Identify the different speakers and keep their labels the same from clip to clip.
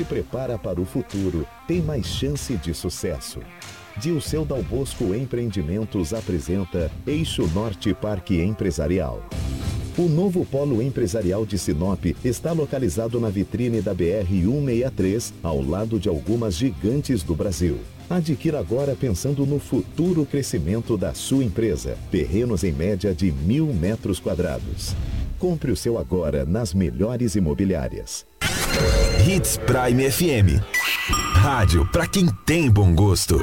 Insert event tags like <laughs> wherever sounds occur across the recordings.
Speaker 1: Se prepara para o futuro tem mais chance de sucesso. Dilceu Dal Bosco Empreendimentos apresenta Eixo Norte Parque Empresarial. O novo polo empresarial de Sinop está localizado na vitrine da BR-163, ao lado de algumas gigantes do Brasil. Adquira agora pensando no futuro crescimento da sua empresa. Terrenos em média de mil metros quadrados. Compre o seu agora nas melhores imobiliárias.
Speaker 2: Hits Prime FM. Rádio para quem tem bom gosto.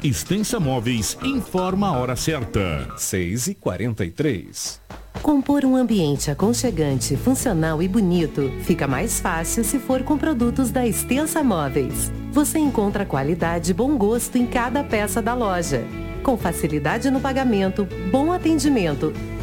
Speaker 3: Extensa Móveis informa a hora certa.
Speaker 4: 6 e 43
Speaker 5: Compor um ambiente aconchegante, funcional e bonito fica mais fácil se for com produtos da Extensa Móveis. Você encontra qualidade e bom gosto em cada peça da loja. Com facilidade no pagamento, bom atendimento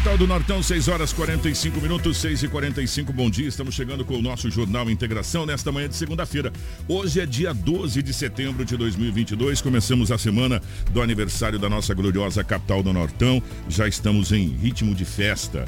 Speaker 3: Capital do Nortão, 6 horas 45 minutos, 6 e 45 bom dia. Estamos chegando com o nosso Jornal Integração nesta manhã de segunda-feira. Hoje é dia 12 de setembro de 2022. Começamos a semana do aniversário da nossa gloriosa capital do Nortão. Já estamos em ritmo de festa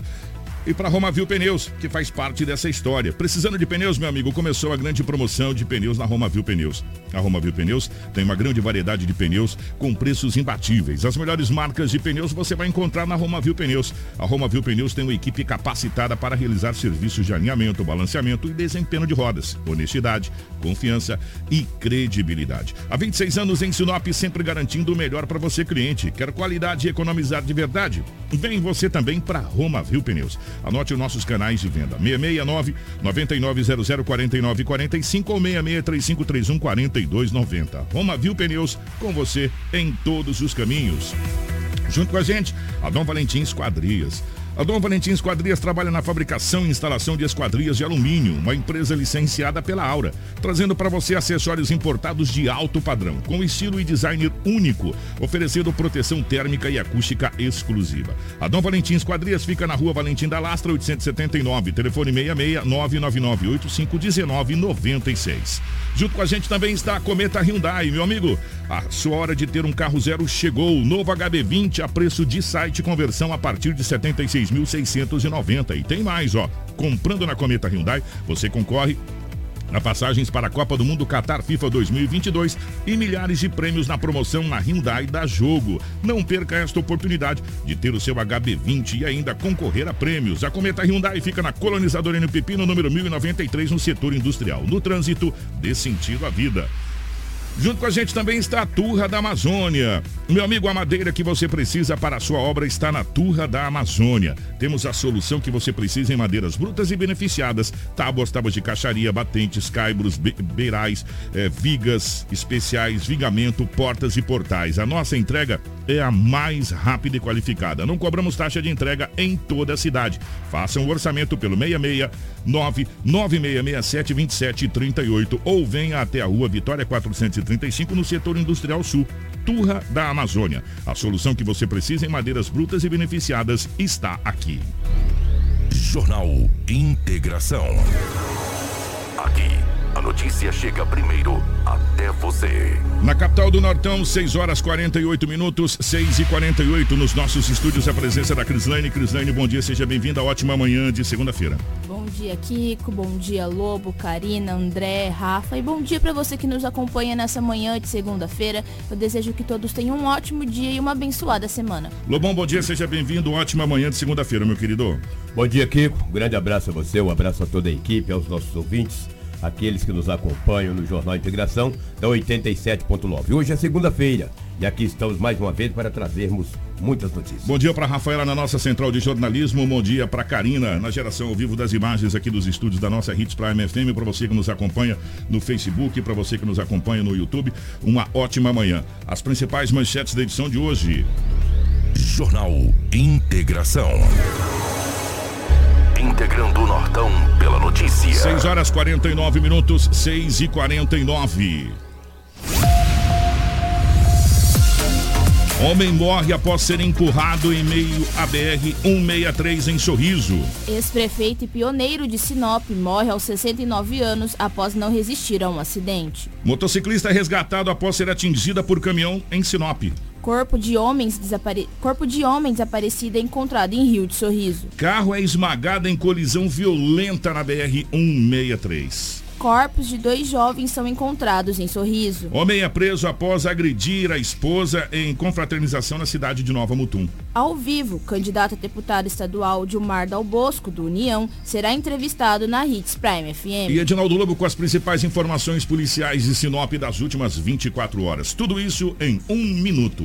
Speaker 3: e para Romavil Pneus, que faz parte dessa história. Precisando de pneus, meu amigo, começou a grande promoção de pneus na Romavil Pneus. A Romavil Pneus tem uma grande variedade de pneus com preços imbatíveis. As melhores marcas de pneus você vai encontrar na Romavil Pneus. A Romavil Pneus tem uma equipe capacitada para realizar serviços de alinhamento, balanceamento e desempenho de rodas. Honestidade, confiança e credibilidade. Há 26 anos em Sinop, sempre garantindo o melhor para você, cliente. Quer qualidade e economizar de verdade? Vem você também para Romavil Pneus. Anote os nossos canais de venda: 669 9900 4945 ou 663531 4290. Roma Viu Pneus com você em todos os caminhos. Junto com a gente, a Dom Valentim Esquadrias A Dom Valentim Esquadrias trabalha na fabricação e instalação de esquadrias de alumínio, uma empresa licenciada pela Aura, trazendo para você acessórios importados de alto padrão, com estilo e design único, oferecendo proteção térmica e acústica exclusiva. A Dom Valentim Esquadrias fica na rua Valentim da Lastra, 879, telefone 66 999 8519 96. Junto com a gente também está a Cometa Hyundai, meu amigo. A sua hora de ter um carro zero chegou. Novo HB20 a preço de site conversão a partir de 76.690. E tem mais, ó. Comprando na Cometa Hyundai, você concorre a passagens para a Copa do Mundo Qatar FIFA 2022 e milhares de prêmios na promoção na Hyundai da Jogo. Não perca esta oportunidade de ter o seu HB20 e ainda concorrer a prêmios. A Cometa Hyundai fica na Colonizadora N Pepino, número 1093, no setor industrial. No trânsito, dê sentido à vida. Junto com a gente também está a Turra da Amazônia. Meu amigo, a madeira que você precisa para a sua obra está na Turra da Amazônia. Temos a solução que você precisa em madeiras brutas e beneficiadas: tábuas, tábuas de caixaria, batentes, caibros, be beirais, eh, vigas especiais, vigamento, portas e portais. A nossa entrega é a mais rápida e qualificada. Não cobramos taxa de entrega em toda a cidade. Faça um orçamento pelo 66 99667 2738 ou venha até a rua Vitória 435 no setor industrial sul. Turra da Amazônia. A solução que você precisa em madeiras brutas e beneficiadas está aqui.
Speaker 6: Jornal Integração. Aqui, a notícia chega primeiro até você.
Speaker 3: Na capital do Nortão, 6 horas 48 minutos, 6 e 48 nos nossos estúdios, a presença da Crislane. Crislane, bom dia, seja bem-vinda. Ótima manhã de segunda-feira.
Speaker 7: Bom dia, Kiko. Bom dia, Lobo, Karina, André, Rafa. E bom dia para você que nos acompanha nessa manhã de segunda-feira. Eu desejo que todos tenham um ótimo dia e uma abençoada semana.
Speaker 3: Lobão, bom dia, seja bem-vindo. Ótima manhã de segunda-feira, meu querido.
Speaker 8: Bom dia, Kiko. Um grande abraço a você, um abraço a toda a equipe, aos nossos ouvintes aqueles que nos acompanham no Jornal Integração da 87.9. Hoje é segunda-feira e aqui estamos mais uma vez para trazermos muitas notícias.
Speaker 3: Bom dia para Rafaela na nossa central de jornalismo, bom dia para Karina na geração ao vivo das imagens aqui dos estúdios da nossa Hits Prime FM, para você que nos acompanha no Facebook, para você que nos acompanha no YouTube, uma ótima manhã. As principais manchetes da edição de hoje.
Speaker 6: Jornal Integração. Integrando o Nortão pela notícia.
Speaker 3: 6 horas 49 minutos, 6 e 49. Homem morre após ser empurrado em meio à BR-163 em Sorriso.
Speaker 7: Ex-prefeito e pioneiro de Sinop morre aos 69 anos após não resistir a um acidente.
Speaker 3: Motociclista resgatado após ser atingida por caminhão em Sinop.
Speaker 7: Corpo de homens, desapare... Corpo de homem desaparecido é encontrado em Rio de Sorriso.
Speaker 3: Carro é esmagado em colisão violenta na BR-163.
Speaker 7: Corpos de dois jovens são encontrados em Sorriso.
Speaker 3: Homem é preso após agredir a esposa em confraternização na cidade de Nova Mutum.
Speaker 7: Ao vivo, candidato a deputado estadual Dilmar Dal Bosco, do União, será entrevistado na Hits Prime FM.
Speaker 3: E Edinaldo Lobo com as principais informações policiais de Sinop das últimas 24 horas. Tudo isso em um minuto.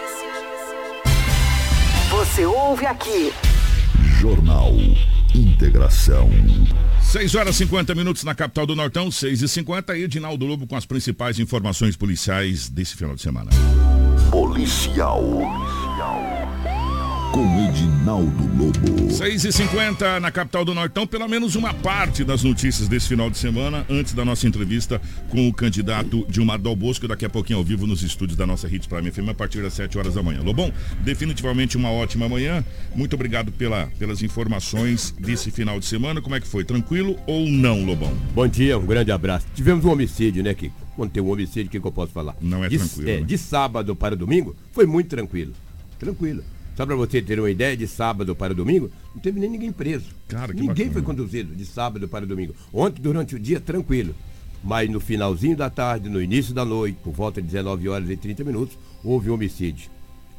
Speaker 5: Você ouve aqui.
Speaker 6: Jornal Integração.
Speaker 3: 6 horas e 50 minutos na capital do Nortão, 6 e 50 e Edinaldo Lobo com as principais informações policiais desse final de semana.
Speaker 6: Policial. Com Edinaldo Lobo.
Speaker 3: 6 e 50 na capital do Nortão, pelo menos uma parte das notícias desse final de semana, antes da nossa entrevista com o candidato Dilmar Dal Bosco, daqui a pouquinho ao vivo nos estúdios da nossa Hits Prime FM, a partir das 7 horas da manhã. Lobão, definitivamente uma ótima manhã. Muito obrigado pela, pelas informações desse final de semana. Como é que foi? Tranquilo ou não, Lobão?
Speaker 8: Bom dia, um grande abraço. Tivemos um homicídio, né, Kiko? Quando tem um homicídio, o que, que eu posso falar?
Speaker 3: Não é
Speaker 8: de,
Speaker 3: tranquilo,
Speaker 8: É,
Speaker 3: né?
Speaker 8: de sábado para domingo, foi muito tranquilo. Tranquilo. Só para você ter uma ideia, de sábado para domingo, não teve nem ninguém preso.
Speaker 3: Cara,
Speaker 8: ninguém
Speaker 3: bacana.
Speaker 8: foi conduzido de sábado para domingo. Ontem, durante o dia, tranquilo. Mas no finalzinho da tarde, no início da noite, por volta de 19 horas e 30 minutos, houve um homicídio.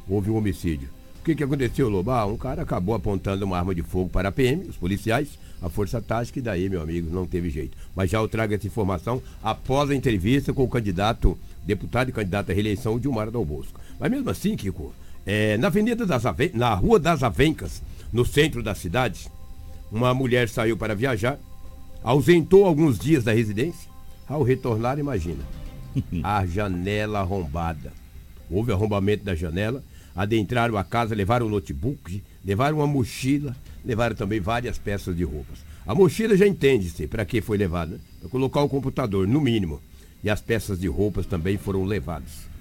Speaker 8: Houve um homicídio. O que, que aconteceu, Lobo? Ah, um cara acabou apontando uma arma de fogo para a PM, os policiais, a Força Tática, e daí, meu amigo, não teve jeito. Mas já eu trago essa informação após a entrevista com o candidato, deputado e candidato à reeleição, Dilmar Dal Bosco. Mas mesmo assim, Kiko, é, na Avenida das Aven na Rua das Avencas, no centro da cidade, uma mulher saiu para viajar, ausentou alguns dias da residência. Ao retornar, imagina, <laughs> a janela arrombada. Houve arrombamento da janela, adentraram a casa, levaram um notebook, levaram uma mochila, levaram também várias peças de roupas. A mochila já entende-se para que foi levada. Para colocar o computador, no mínimo. E as peças de roupas também foram levadas.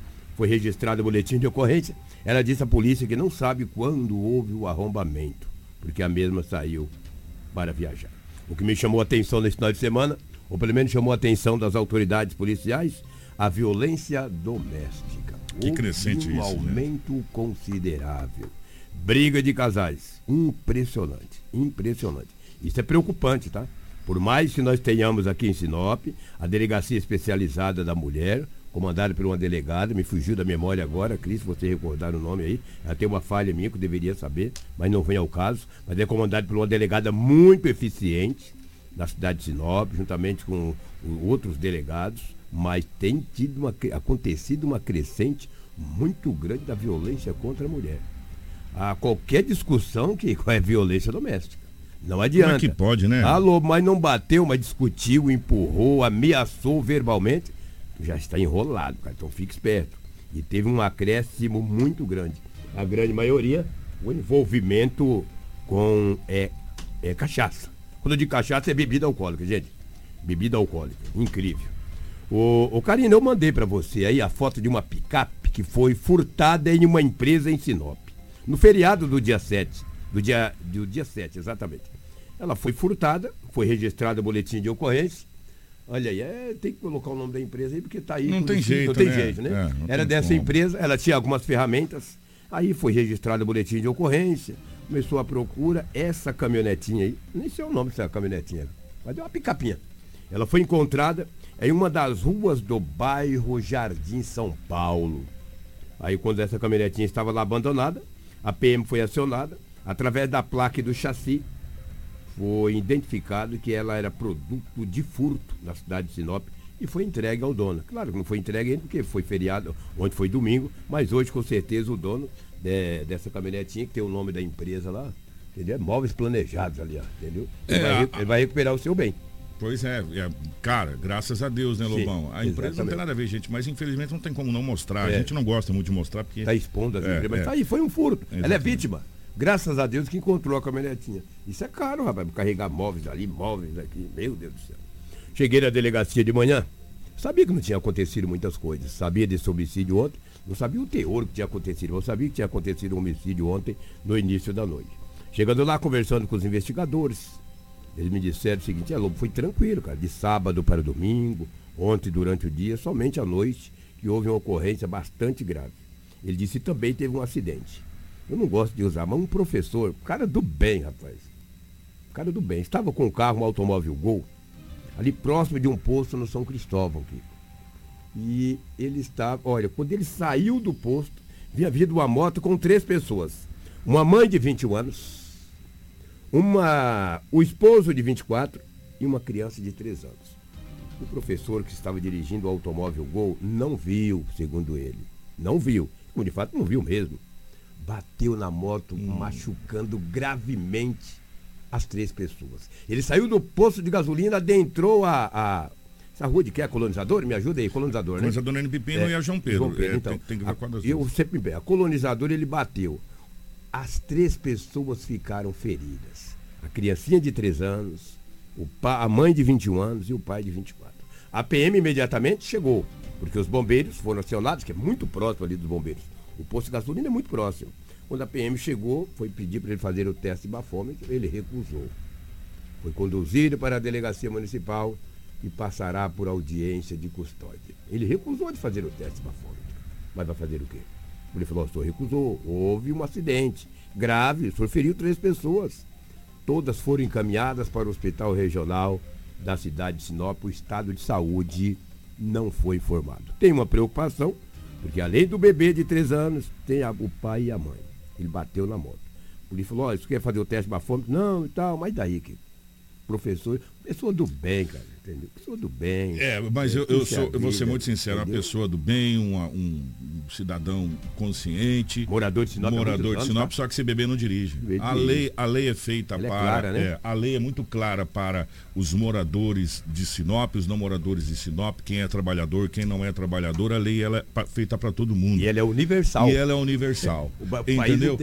Speaker 8: Foi registrado o boletim de ocorrência. Ela disse à polícia que não sabe quando houve o arrombamento, porque a mesma saiu para viajar. O que me chamou a atenção nesse final de semana, ou pelo menos chamou a atenção das autoridades policiais, a violência doméstica.
Speaker 3: Que crescente
Speaker 8: um
Speaker 3: isso, né?
Speaker 8: aumento considerável. Briga de casais. Impressionante, impressionante. Isso é preocupante, tá? Por mais que nós tenhamos aqui em Sinop a Delegacia Especializada da Mulher, comandada por uma delegada, me fugiu da memória agora, Cris, você recordar o nome aí, ela tem uma falha minha que eu deveria saber, mas não vem ao caso, mas é comandada por uma delegada muito eficiente na cidade de Sinop, juntamente com outros delegados, mas tem tido uma, acontecido uma crescente muito grande da violência contra a mulher. A qualquer discussão que <laughs> é violência doméstica. Não adianta.
Speaker 3: Como é que pode, né?
Speaker 8: Alô, mas não bateu, mas discutiu, empurrou, ameaçou verbalmente. Já está enrolado, cara. Então fique esperto. E teve um acréscimo muito grande. A grande maioria, o envolvimento com é, é cachaça. Quando eu digo cachaça, é bebida alcoólica, gente. Bebida alcoólica. Incrível. O, o Karina, eu mandei para você aí a foto de uma picape que foi furtada em uma empresa em Sinop. No feriado do dia 7. Do dia, do dia 7, exatamente. Ela foi furtada, foi registrado o boletim de ocorrência. Olha aí, é, tem que colocar o nome da empresa aí, porque tá aí.
Speaker 3: Não tem jeito,
Speaker 8: Não tem
Speaker 3: né?
Speaker 8: jeito, né?
Speaker 3: É,
Speaker 8: Era
Speaker 3: tem
Speaker 8: dessa
Speaker 3: como.
Speaker 8: empresa, ela tinha algumas ferramentas. Aí foi registrado o boletim de ocorrência, começou a procura. Essa caminhonetinha aí, nem sei o nome dessa caminhonetinha, mas é uma picapinha. Ela foi encontrada em uma das ruas do bairro Jardim São Paulo. Aí quando essa caminhonetinha estava lá abandonada, a PM foi acionada, através da placa e do chassi, foi identificado que ela era produto de furto na cidade de Sinop e foi entregue ao dono. Claro que não foi entregue ainda porque foi feriado, ontem foi domingo, mas hoje com certeza o dono de- dessa caminhonetinha, que tem o nome da empresa lá, entendeu? É Móveis Planejados ali, entendeu? Ele,
Speaker 3: É,
Speaker 8: vai,
Speaker 3: a-
Speaker 8: ele vai recuperar o seu bem.
Speaker 3: Pois é, é, cara, graças a Deus, né,
Speaker 8: Sim,
Speaker 3: Lobão? A empresa não
Speaker 8: exatamente.
Speaker 3: tem nada a ver, gente, mas infelizmente não tem como não mostrar. A
Speaker 8: É.
Speaker 3: gente não gosta muito de mostrar porque.
Speaker 8: Está expondo as
Speaker 3: É,
Speaker 8: empresas, mas
Speaker 3: é.
Speaker 8: tá aí, foi um furto. Ela é
Speaker 3: Exatamente.
Speaker 8: vítima. Graças a Deus que encontrou a caminhonetinha. Isso é caro, rapaz, carregar móveis ali, móveis aqui. Meu Deus do céu. Cheguei na delegacia de manhã, sabia que não tinha acontecido muitas coisas. Sabia desse homicídio ontem, não sabia o teor que tinha acontecido. Eu sabia que tinha acontecido um homicídio ontem, no início da noite. Chegando lá, conversando com os investigadores, eles me disseram o seguinte, é Lobo, foi tranquilo, cara, de sábado para domingo, ontem durante o dia, somente à noite, que houve uma ocorrência bastante grave. Ele disse também teve um acidente. Eu não gosto de usar, mas um professor, cara do bem, rapaz. Cara do bem. Estava com o carro, um automóvel Gol, ali próximo de um posto no São Cristóvão, Kiko. E ele estava, olha, quando ele saiu do posto, vinha vindo uma moto com três pessoas. Uma mãe de 21 anos, uma, o esposo de 24 e uma criança de 3 anos. O professor que estava dirigindo o automóvel Gol não viu, segundo ele. Não viu. Como de fato não viu mesmo. Bateu na moto, machucando gravemente as três pessoas. Ele saiu do posto de gasolina, adentrou a. a essa rua de que é colonizador? Me ajuda aí, colonizador, né?
Speaker 3: Coisa do Nene Pepino e a João Pedro.
Speaker 8: João Pedro,
Speaker 3: É,
Speaker 8: então,
Speaker 3: tem, tem que ver
Speaker 8: a-
Speaker 3: com a das
Speaker 8: eu
Speaker 3: duas.
Speaker 8: sempre bem, a colonizador ele bateu. As três pessoas ficaram feridas. A criancinha de 3 anos, o pa, a mãe de 21 anos e o pai de 24. A PM imediatamente chegou, porque os bombeiros foram acionados, que é muito próximo ali dos bombeiros. O posto de gasolina é muito próximo. Quando a PM chegou, foi pedir para ele fazer o teste de bafômetro, ele recusou. Foi conduzido para a delegacia municipal e passará por audiência de custódia. Ele recusou de fazer o teste de bafômetro. Mas vai fazer o quê? Ele falou, o senhor recusou. Houve um acidente grave, o senhor feriu três pessoas. Todas foram encaminhadas para o hospital regional da cidade de Sinop. O estado de saúde não foi informado. Tem uma preocupação, porque além do bebê de três anos, tem a- o pai e a mãe. Ele bateu na moto. A polícia falou, oh, você quer fazer o teste de bafômetro? Não, e tal, mas daí que professor, pessoa do bem, cara, entendeu? Pessoa do bem.
Speaker 3: É, mas eu, eu sou, eu vou ser muito sincero, entendeu? uma pessoa do bem, uma, um, cidadão consciente.
Speaker 8: Morador de Sinop.
Speaker 3: É morador de Sinop, tá? só que se beber não dirige. A lei, a lei é feita Ela é para. É clara, né? é, a lei é muito clara para os moradores de Sinop, os não moradores de Sinop, quem é trabalhador, quem não é trabalhador, a lei ela é feita para todo mundo.
Speaker 8: E ela é universal.
Speaker 3: E ela é universal. <laughs> O entendeu?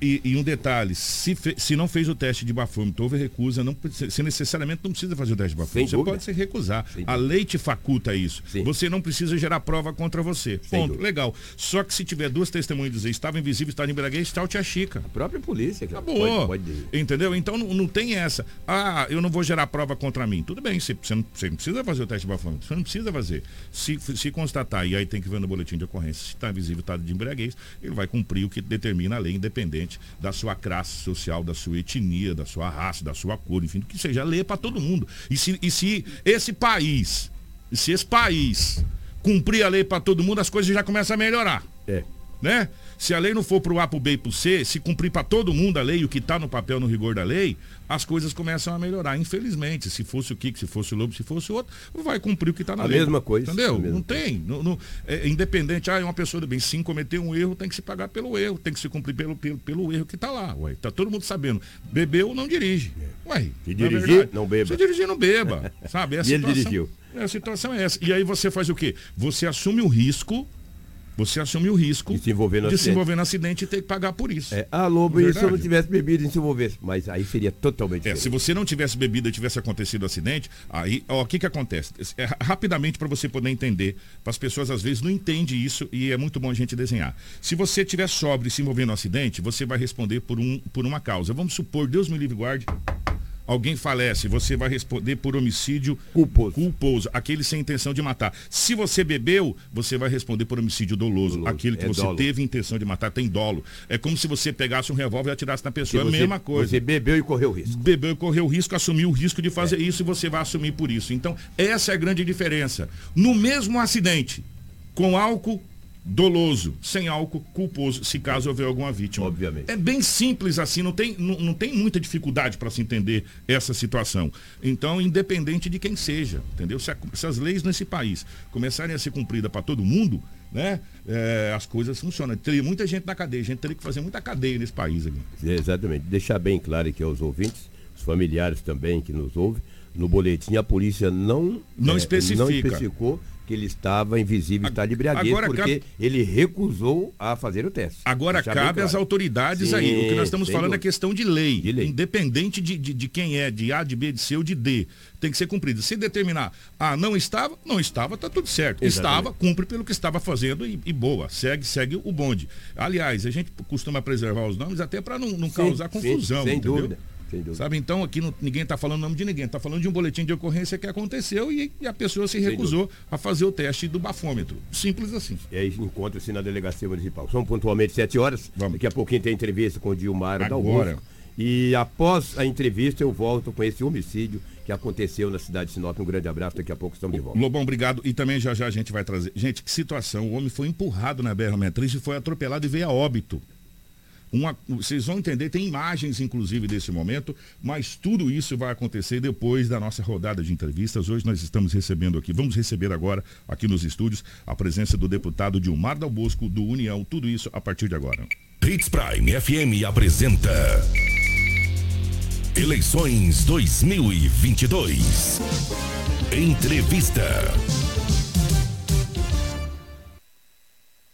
Speaker 3: E, e, um detalhe, se, fe, se não fez o teste de bafômetro, houve recusa, não, se necessariamente não precisa fazer o teste de bafômetro. Você pode se recusar. A lei te faculta isso. Sim. Você não precisa gerar prova contra você. Ponto. Legal. Só que se tiver duas testemunhas dizer estava invisível, estava embriaguez, está o tia Chica.
Speaker 8: A própria polícia. Que
Speaker 3: Acabou. Pode, pode... Entendeu? Então não, não, tem essa. Ah, eu não vou gerar prova contra mim. Tudo bem, você, você, não, você não precisa fazer o teste de bafômetro. Você não precisa fazer. Se, se constatar, e aí tem que ver no boletim de ocorrência, se está invisível, está de embriaguez, ele vai cumprir o que determina a lei, independente da sua classe social, da sua etnia, da sua raça, da sua cor, enfim, do que seja. Lei é para todo mundo. E se, e se esse país, se esse país cumprir a lei para todo mundo, as coisas já começam a melhorar.
Speaker 8: É.
Speaker 3: Né? Se a lei não for para o A, para o B e para o C, se cumprir para todo mundo a lei, o que está no papel, no rigor da lei, as coisas começam a melhorar. Infelizmente, se fosse o Kiko, se fosse o Lobo, se fosse o outro, vai cumprir o que está na
Speaker 8: a
Speaker 3: lei.
Speaker 8: A mesma coisa.
Speaker 3: Entendeu?
Speaker 8: Mesma
Speaker 3: não tem. Não, não, é, independente, ah, é uma pessoa do bem. Sim, cometeu um erro, tem que se pagar pelo erro, tem que se cumprir pelo, pelo, pelo erro que está lá. Ué. Tá todo mundo sabendo. Bebeu, não dirige. Ué,
Speaker 8: se dirigir, não beba.
Speaker 3: Se dirigir, não beba. <laughs> sabe? É
Speaker 8: e situação, ele dirigiu.
Speaker 3: É, a situação é essa. E aí você faz o quê? Você assume o risco você assume o risco
Speaker 8: de se envolver no,
Speaker 3: de acidente. Se envolver no acidente e ter que pagar por isso.
Speaker 8: É, ah, Lobo, e se eu não tivesse bebido e se envolvesse? Mas aí seria totalmente
Speaker 3: é, Se você não tivesse bebido e tivesse acontecido o acidente, aí, ó, o que que acontece? É, rapidamente para você poder entender, para as pessoas às vezes não entendem isso e é muito bom a gente desenhar. Se você tiver sóbrio e se envolver no acidente, você vai responder por, um, por uma causa. Vamos supor, Deus me livre guarde, alguém falece, você vai responder por homicídio
Speaker 8: culposo.
Speaker 3: culposo, aquele sem intenção de matar. Se você bebeu, você vai responder por homicídio doloso, doloso. aquele que é você dolo. teve intenção de matar, tem dolo. É como se você pegasse um revólver e atirasse na pessoa, é a mesma coisa.
Speaker 8: Você bebeu e correu risco.
Speaker 3: Bebeu e correu risco, assumiu o risco de fazer é. isso e você vai assumir por isso. Então, essa é a grande diferença. No mesmo acidente, com álcool doloso, sem álcool, culposo, se caso houver alguma vítima.
Speaker 8: Obviamente.
Speaker 3: É bem simples assim, não tem, não, não tem muita dificuldade para se entender essa situação. Então, independente de quem seja, entendeu? Se, a, se as leis nesse país começarem a ser cumpridas para todo mundo, né? É, as coisas funcionam. Teria muita gente na cadeia, a gente teria que fazer muita cadeia nesse país aqui.
Speaker 8: Exatamente. Deixar bem claro aqui aos ouvintes, os familiares também que nos ouvem, no boletim a polícia não,
Speaker 3: não, é, especifica. não
Speaker 8: especificou que ele estava invisível, está de embriaguez, porque cabe... ele recusou a fazer o teste.
Speaker 3: Agora cabe claro. às autoridades Sim, aí. O que nós estamos falando dúvida. é questão de lei.
Speaker 8: de lei.
Speaker 3: Independente de, de, de, quem é, de A, de B, de C ou de D. Tem que ser cumprido. Se determinar, ah, não estava, não estava, está tudo certo. Exatamente. Estava, cumpre pelo que estava fazendo e, e, boa. Segue, segue o bonde. Aliás, a gente costuma preservar os nomes até para não, não sim, causar confusão.
Speaker 8: Sim, sem
Speaker 3: entendeu? Sabe, então aqui não, ninguém está falando o nome de ninguém, está falando de um boletim de ocorrência que aconteceu e, e a pessoa se recusou a fazer o teste do bafômetro. Simples assim.
Speaker 8: E aí encontra-se na delegacia municipal. São pontualmente sete horas. Vamos. Daqui a pouquinho tem entrevista com o Dilmar Agora. E após a entrevista eu volto com esse homicídio que aconteceu na cidade de Sinop. Um grande abraço, daqui a pouco estamos de volta.
Speaker 3: Lobão, obrigado. E também já já a gente vai trazer. Gente, que situação. O homem foi empurrado na BR-63 e foi atropelado e veio a óbito. Uma, vocês vão entender, tem imagens inclusive desse momento, mas tudo isso vai acontecer depois da nossa rodada de entrevistas. Hoje nós estamos recebendo aqui, vamos receber agora aqui nos estúdios a presença do deputado Dilmar Dal Bosco do União, tudo isso a partir de agora.
Speaker 6: Hits Prime FM apresenta Eleições 2022. Entrevista.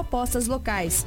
Speaker 9: propostas locais.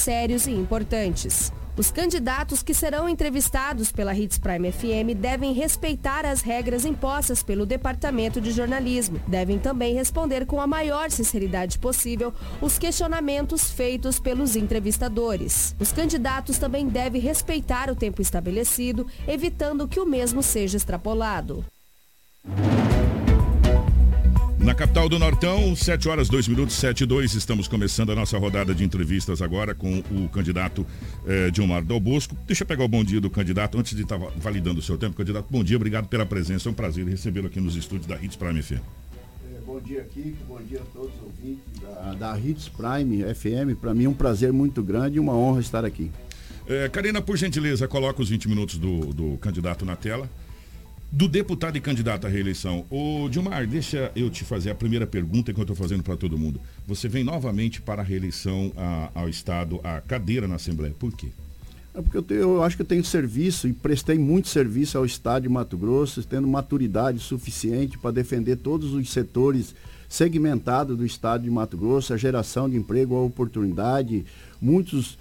Speaker 9: sérios e importantes. Os candidatos que serão entrevistados pela Hits Prime FM devem respeitar as regras impostas pelo Departamento de Jornalismo. Devem também responder com a maior sinceridade possível os questionamentos feitos pelos entrevistadores. Os candidatos também devem respeitar o tempo estabelecido, evitando que o mesmo seja extrapolado.
Speaker 3: Na capital do Nortão, 7 horas 2 minutos, 7 e 2, estamos começando a nossa rodada de entrevistas agora com o candidato eh, Dilmar Dal Bosco. Deixa eu pegar o bom dia do candidato, antes de estar validando o seu tempo. Candidato, bom dia, obrigado pela presença, é um prazer recebê-lo aqui nos estúdios da Hits Prime FM.
Speaker 10: É, bom dia, Kiko, bom dia a todos os ouvintes da, da Hits Prime FM. Para mim é um prazer muito grande e uma honra estar aqui.
Speaker 3: Eh, Karina, por gentileza, coloca os 20 minutos do, do candidato na tela do deputado e candidato à reeleição. Ô Dilmar, deixa eu te fazer a primeira pergunta que eu estou fazendo para todo mundo. Você vem novamente para a reeleição a, ao Estado, a cadeira na Assembleia. Por quê?
Speaker 10: É porque eu, tenho, eu, acho que eu tenho serviço e prestei muito serviço ao Estado de Mato Grosso, tendo maturidade suficiente para defender todos os setores segmentados do Estado de Mato Grosso, a geração de emprego, a oportunidade, muitos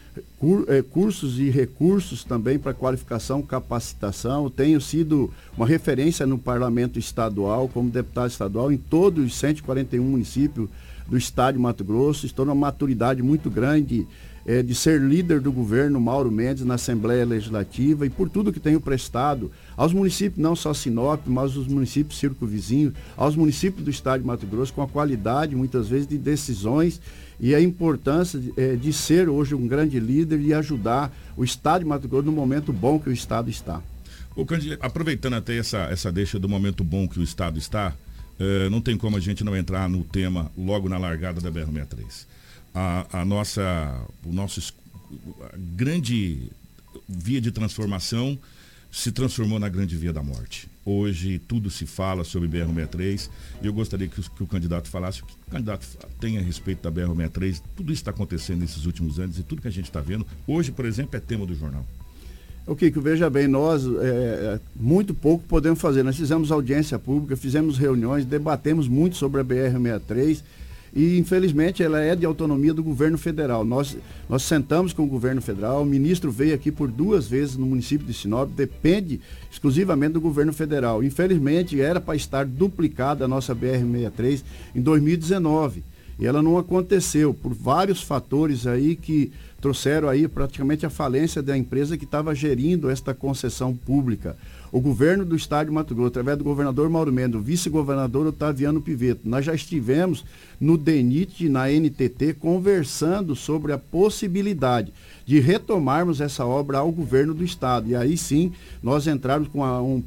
Speaker 10: eh, cursos e recursos também para qualificação, capacitação. tenho sido uma referência no parlamento estadual, como deputado estadual, em todos os 141 municípios do estado de Mato Grosso. Estou numa maturidade muito grande é, de ser líder do governo Mauro Mendes na Assembleia Legislativa e por tudo que tenho prestado aos municípios, não só Sinop, mas os municípios circunvizinhos, aos municípios do estado de Mato Grosso, com a qualidade, muitas vezes, de decisões e a importância de, é, de ser hoje um grande líder e ajudar o estado de Mato Grosso no momento bom que o estado está.
Speaker 3: O aproveitando até essa, essa deixa do momento bom que o estado está, eh, não tem como a gente não entrar no tema logo na largada da BR-63 a, a nossa, o nosso grande via de transformação se transformou na grande via da morte. Hoje tudo se fala sobre BR-63 e eu gostaria que, que, o candidato falasse o que o candidato tem a respeito da BR-63. Tudo isso está acontecendo nesses últimos anos e tudo que a gente está vendo. Hoje, por exemplo, é tema do jornal.
Speaker 10: O que veja bem, nós é, é, muito pouco podemos fazer. Nós fizemos audiência pública, fizemos reuniões, debatemos muito sobre a BR-63 e infelizmente ela é de autonomia do governo federal. Nós, nós sentamos com o governo federal, o ministro veio aqui por duas vezes no município de Sinop, depende exclusivamente do governo federal. Infelizmente era para estar duplicada a nossa BR-63 em 2019 e ela não aconteceu por vários fatores aí que trouxeram aí praticamente a falência da empresa que estava gerindo esta concessão pública. O governo do estado de Mato Grosso, através do governador Mauro Mendes, vice-governador Otaviano Piveto, nós já estivemos no DENIT na NTT conversando sobre a possibilidade de retomarmos essa obra ao governo do estado. E aí sim, nós entrarmos com uma, um,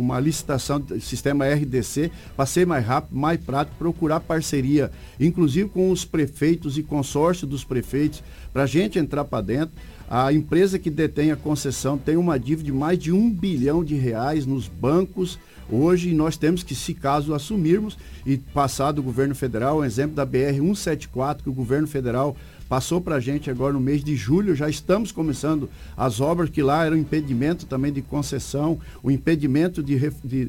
Speaker 10: uma licitação do sistema RDC para ser mais rápido, mais prático, procurar parceria, inclusive com os prefeitos e consórcio dos prefeitos, para a gente entrar para dentro a empresa que detém a concessão tem uma dívida de mais de um bilhão de reais nos bancos. Hoje nós temos que, se caso assumirmos e passar do governo federal, um exemplo da BR 174, que o governo federal passou para a gente agora no mês de julho, já estamos começando as obras que lá eram impedimento também de concessão, o impedimento de, re, de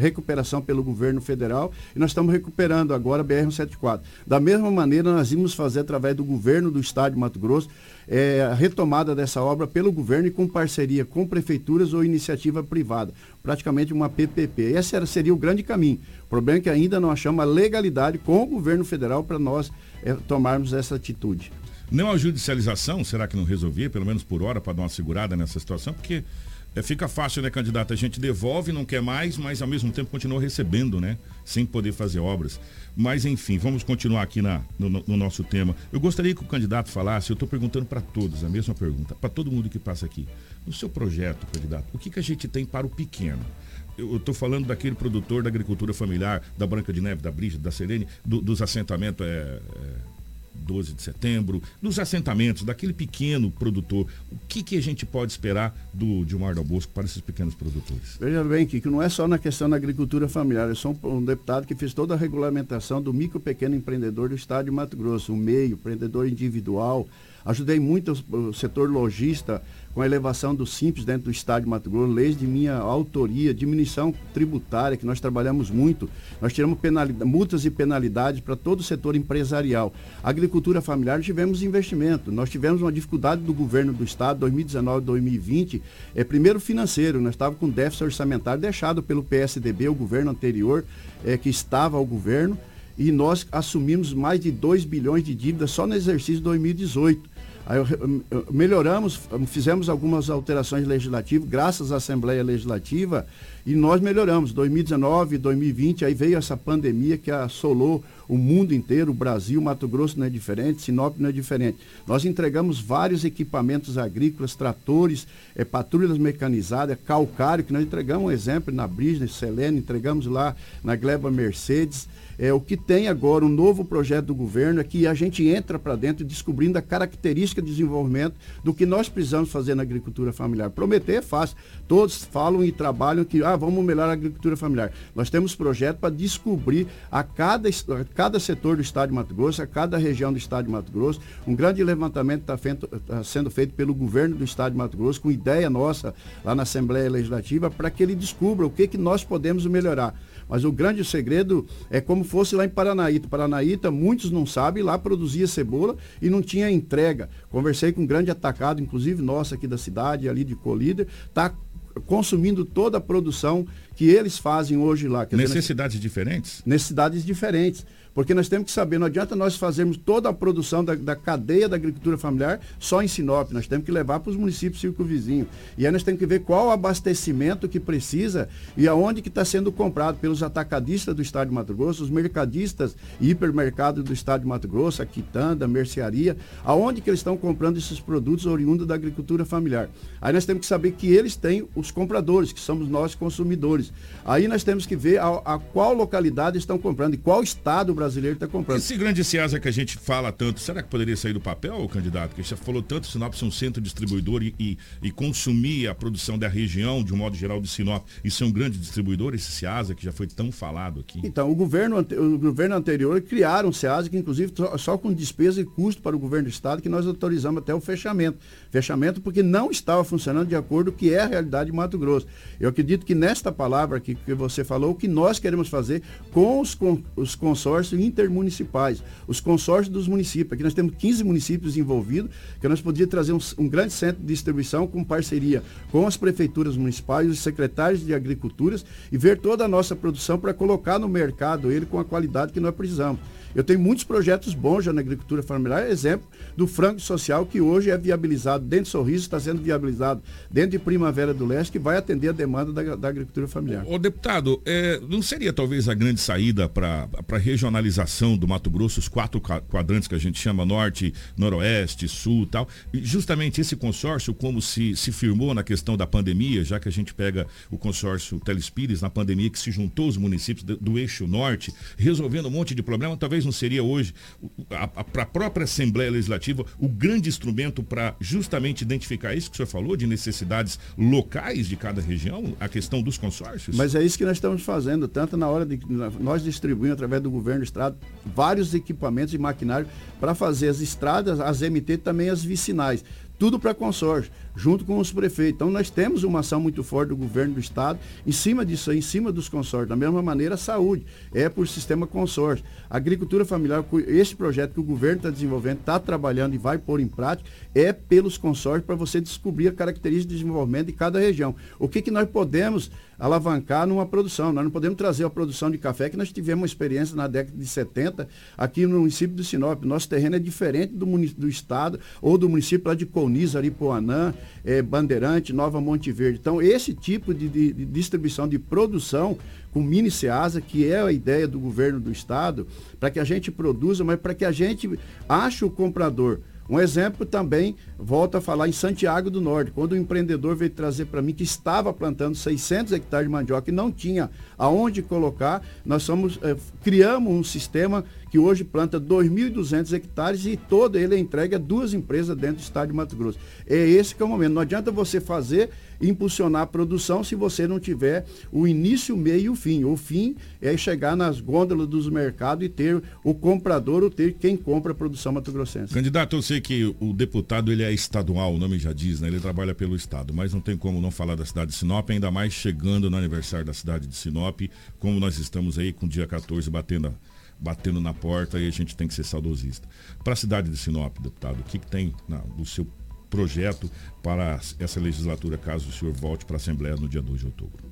Speaker 10: recuperação pelo governo federal, e nós estamos recuperando agora a BR-174. Da mesma maneira, nós vimos fazer através do governo do estado de Mato Grosso, é, a retomada dessa obra pelo governo e com parceria com prefeituras ou iniciativa privada, praticamente uma PPP. Esse era, seria o grande caminho. O problema é que ainda não achamos a legalidade com o governo federal para nós é, tomarmos essa atitude.
Speaker 3: Não a judicialização, será que não resolvia, pelo menos por hora, para dar uma segurada nessa situação? Porque é, fica fácil, né, candidato? A gente devolve, não quer mais, mas ao mesmo tempo continua recebendo, né? Sem poder fazer obras. Mas enfim, vamos continuar aqui na, no, no nosso tema. Eu gostaria que o candidato falasse, eu estou perguntando para todos a mesma pergunta, para todo mundo que passa aqui. No seu projeto, candidato, o que, que a gente tem para o pequeno? eu estou falando daquele produtor da agricultura familiar, da Branca de Neve, da Brígida, da Serene, do, dos assentamentos é, é, 12 de setembro, dos assentamentos, daquele pequeno produtor. O que, que a gente pode esperar do Dilmar Dal Bosco para esses pequenos produtores?
Speaker 10: Veja bem, que não é só na questão da agricultura familiar. Eu sou um, um deputado que fez toda a regulamentação do micro pequeno empreendedor do estado de Mato Grosso, o meio, empreendedor individual. Ajudei muito o setor lojista com a elevação do Simples dentro do Estado de Mato Grosso, leis de minha autoria, diminuição tributária, que nós trabalhamos muito. Nós tiramos multas e penalidades para todo o setor empresarial. Agricultura familiar, tivemos investimento. Nós tivemos uma dificuldade do governo do Estado, 2019, 2020, é, primeiro financeiro, nós estávamos com déficit orçamentário deixado pelo PSDB, o governo anterior, é, que estava ao governo, e nós assumimos mais de 2 bilhões de dívidas só no exercício de 2018. Aí melhoramos, fizemos algumas alterações legislativas, graças à Assembleia Legislativa, e nós melhoramos. 2019, 2020, aí veio essa pandemia que assolou o mundo inteiro, o Brasil, Mato Grosso não é diferente, Sinop não é diferente. Nós entregamos vários equipamentos agrícolas, tratores, é, patrulhas mecanizadas, calcário, que nós entregamos um exemplo na Brisne, Selene, entregamos lá na Gleba Mercedes. É, o que tem agora um novo projeto do governo é que a gente entra para dentro descobrindo a característica de desenvolvimento do que nós precisamos fazer na agricultura familiar. Prometer é fácil. Todos falam e trabalham que ah, vamos melhorar a agricultura familiar. Nós temos projeto para descobrir a cada, a cada setor do estado de Mato Grosso, a cada região do estado de Mato Grosso. Um grande levantamento está tá sendo feito pelo governo do estado de Mato Grosso, com ideia nossa lá na Assembleia Legislativa, para que ele descubra o que, que nós podemos melhorar. Mas o grande segredo é como fosse lá em Paranaíta. Paranaíta, muitos não sabem, lá produzia cebola e não tinha entrega. Conversei com um grande atacado, inclusive nosso aqui da cidade, ali de Colíder, está consumindo toda a produção que eles fazem hoje lá.
Speaker 3: Necessidades dizer, diferentes?
Speaker 10: Necessidades diferentes. Porque nós temos que saber, não adianta nós fazermos toda a produção da, da cadeia da agricultura familiar só em Sinop, nós temos que levar para os municípios circunvizinhos. E aí nós temos que ver qual o abastecimento que precisa e aonde que está sendo comprado pelos atacadistas do estado de Mato Grosso, os mercadistas hipermercados do estado de Mato Grosso, a quitanda, a mercearia, aonde que eles estão comprando esses produtos oriundos da agricultura familiar. Aí nós temos que saber que eles têm os compradores, que somos nós consumidores. Aí nós temos que ver a, a qual localidade estão comprando e qual estado brasileiro está comprando.
Speaker 3: Esse grande Ciasa que a gente fala tanto, será que poderia sair do papel, candidato? Que já falou tanto, Sinop ser um centro distribuidor e, e, e, consumir a produção da região, de um modo geral, de Sinop, e ser um grande distribuidor, esse Ciasa que já foi tão falado aqui.
Speaker 10: Então, o governo, o governo anterior criaram o Ciasa, que inclusive só com despesa e custo para o governo do Estado, que nós autorizamos até o fechamento. Fechamento porque não estava funcionando de acordo com o que é a realidade de Mato Grosso. Eu acredito que nesta palavra que, que você falou, o que nós queremos fazer com os, com os consórcios intermunicipais, os consórcios dos municípios. Aqui nós temos 15 municípios envolvidos, que nós poderíamos trazer um, um grande centro de distribuição com parceria com as prefeituras municipais, os secretários de agriculturas e ver toda a nossa produção para colocar no mercado ele com a qualidade que nós precisamos. Eu tenho muitos projetos bons já na agricultura familiar, exemplo do frango social, que hoje é viabilizado dentro de Sorriso, está sendo viabilizado dentro de Primavera do Leste, que vai atender a demanda da, da agricultura familiar.
Speaker 3: O, deputado, é, não seria talvez a grande saída para a regionalização do Mato Grosso, os quatro quadrantes que a gente chama norte, noroeste, sul tal? E justamente esse consórcio, como se, se firmou na questão da pandemia, já que a gente pega o consórcio Telespires na pandemia, que se juntou os municípios do, do eixo norte, resolvendo um monte de problema, talvez talvez não seria hoje, para a própria Assembleia Legislativa, o grande instrumento para justamente identificar isso que o senhor falou, de necessidades locais de cada região, a questão dos consórcios?
Speaker 10: Mas é isso que nós estamos fazendo, tanto na hora de nós distribuímos através do governo do estado vários equipamentos e maquinário para fazer as estradas, as MT também as vicinais tudo para consórcio, junto com os prefeitos. Então nós temos uma ação muito forte do governo do estado em cima disso, em cima dos consórcios. Da mesma maneira, a saúde é por sistema consórcio. A agricultura familiar, esse projeto que o governo está desenvolvendo, está trabalhando e vai pôr em prática, é pelos consórcios para você descobrir a característica de desenvolvimento de cada região. O que, que nós podemos alavancar numa produção. Nós não podemos trazer a produção de café que nós tivemos uma experiência na década de 70 aqui no município de Sinop. Nosso terreno é diferente do, do estado ou do município lá de Colniz, Aripoanã, é, Bandeirante, Nova Monte Verde. Então, esse tipo de, de, de distribuição de produção com mini Ceasa, que é a ideia do governo do estado, para que a gente produza, mas para que a gente ache o comprador. Um exemplo também, volto a falar em Santiago do Norte, quando o empreendedor veio trazer para mim que estava plantando 600 hectares de mandioca e não tinha aonde colocar, nós somos, eh, criamos um sistema que hoje planta 2.200 hectares e todo ele é entregue a duas empresas dentro do estado de Mato Grosso. É esse que é o momento. Não adianta você fazer impulsionar a produção se você não tiver o início, o meio e o fim. O fim é chegar nas gôndolas dos mercados e ter o comprador ou ter quem compra a produção mato-grossense.
Speaker 3: Candidato, eu sei que o deputado ele é estadual, o nome já diz, né? Ele trabalha pelo estado, mas não tem como não falar da cidade de Sinop, ainda mais chegando no aniversário da cidade de Sinop, como nós estamos aí com o dia 14 batendo batendo na porta e a gente tem que ser saudosista. Para a cidade de Sinop, deputado, o que, que tem na, no seu projeto para essa legislatura, caso o senhor volte para a Assembleia no dia 2 de outubro?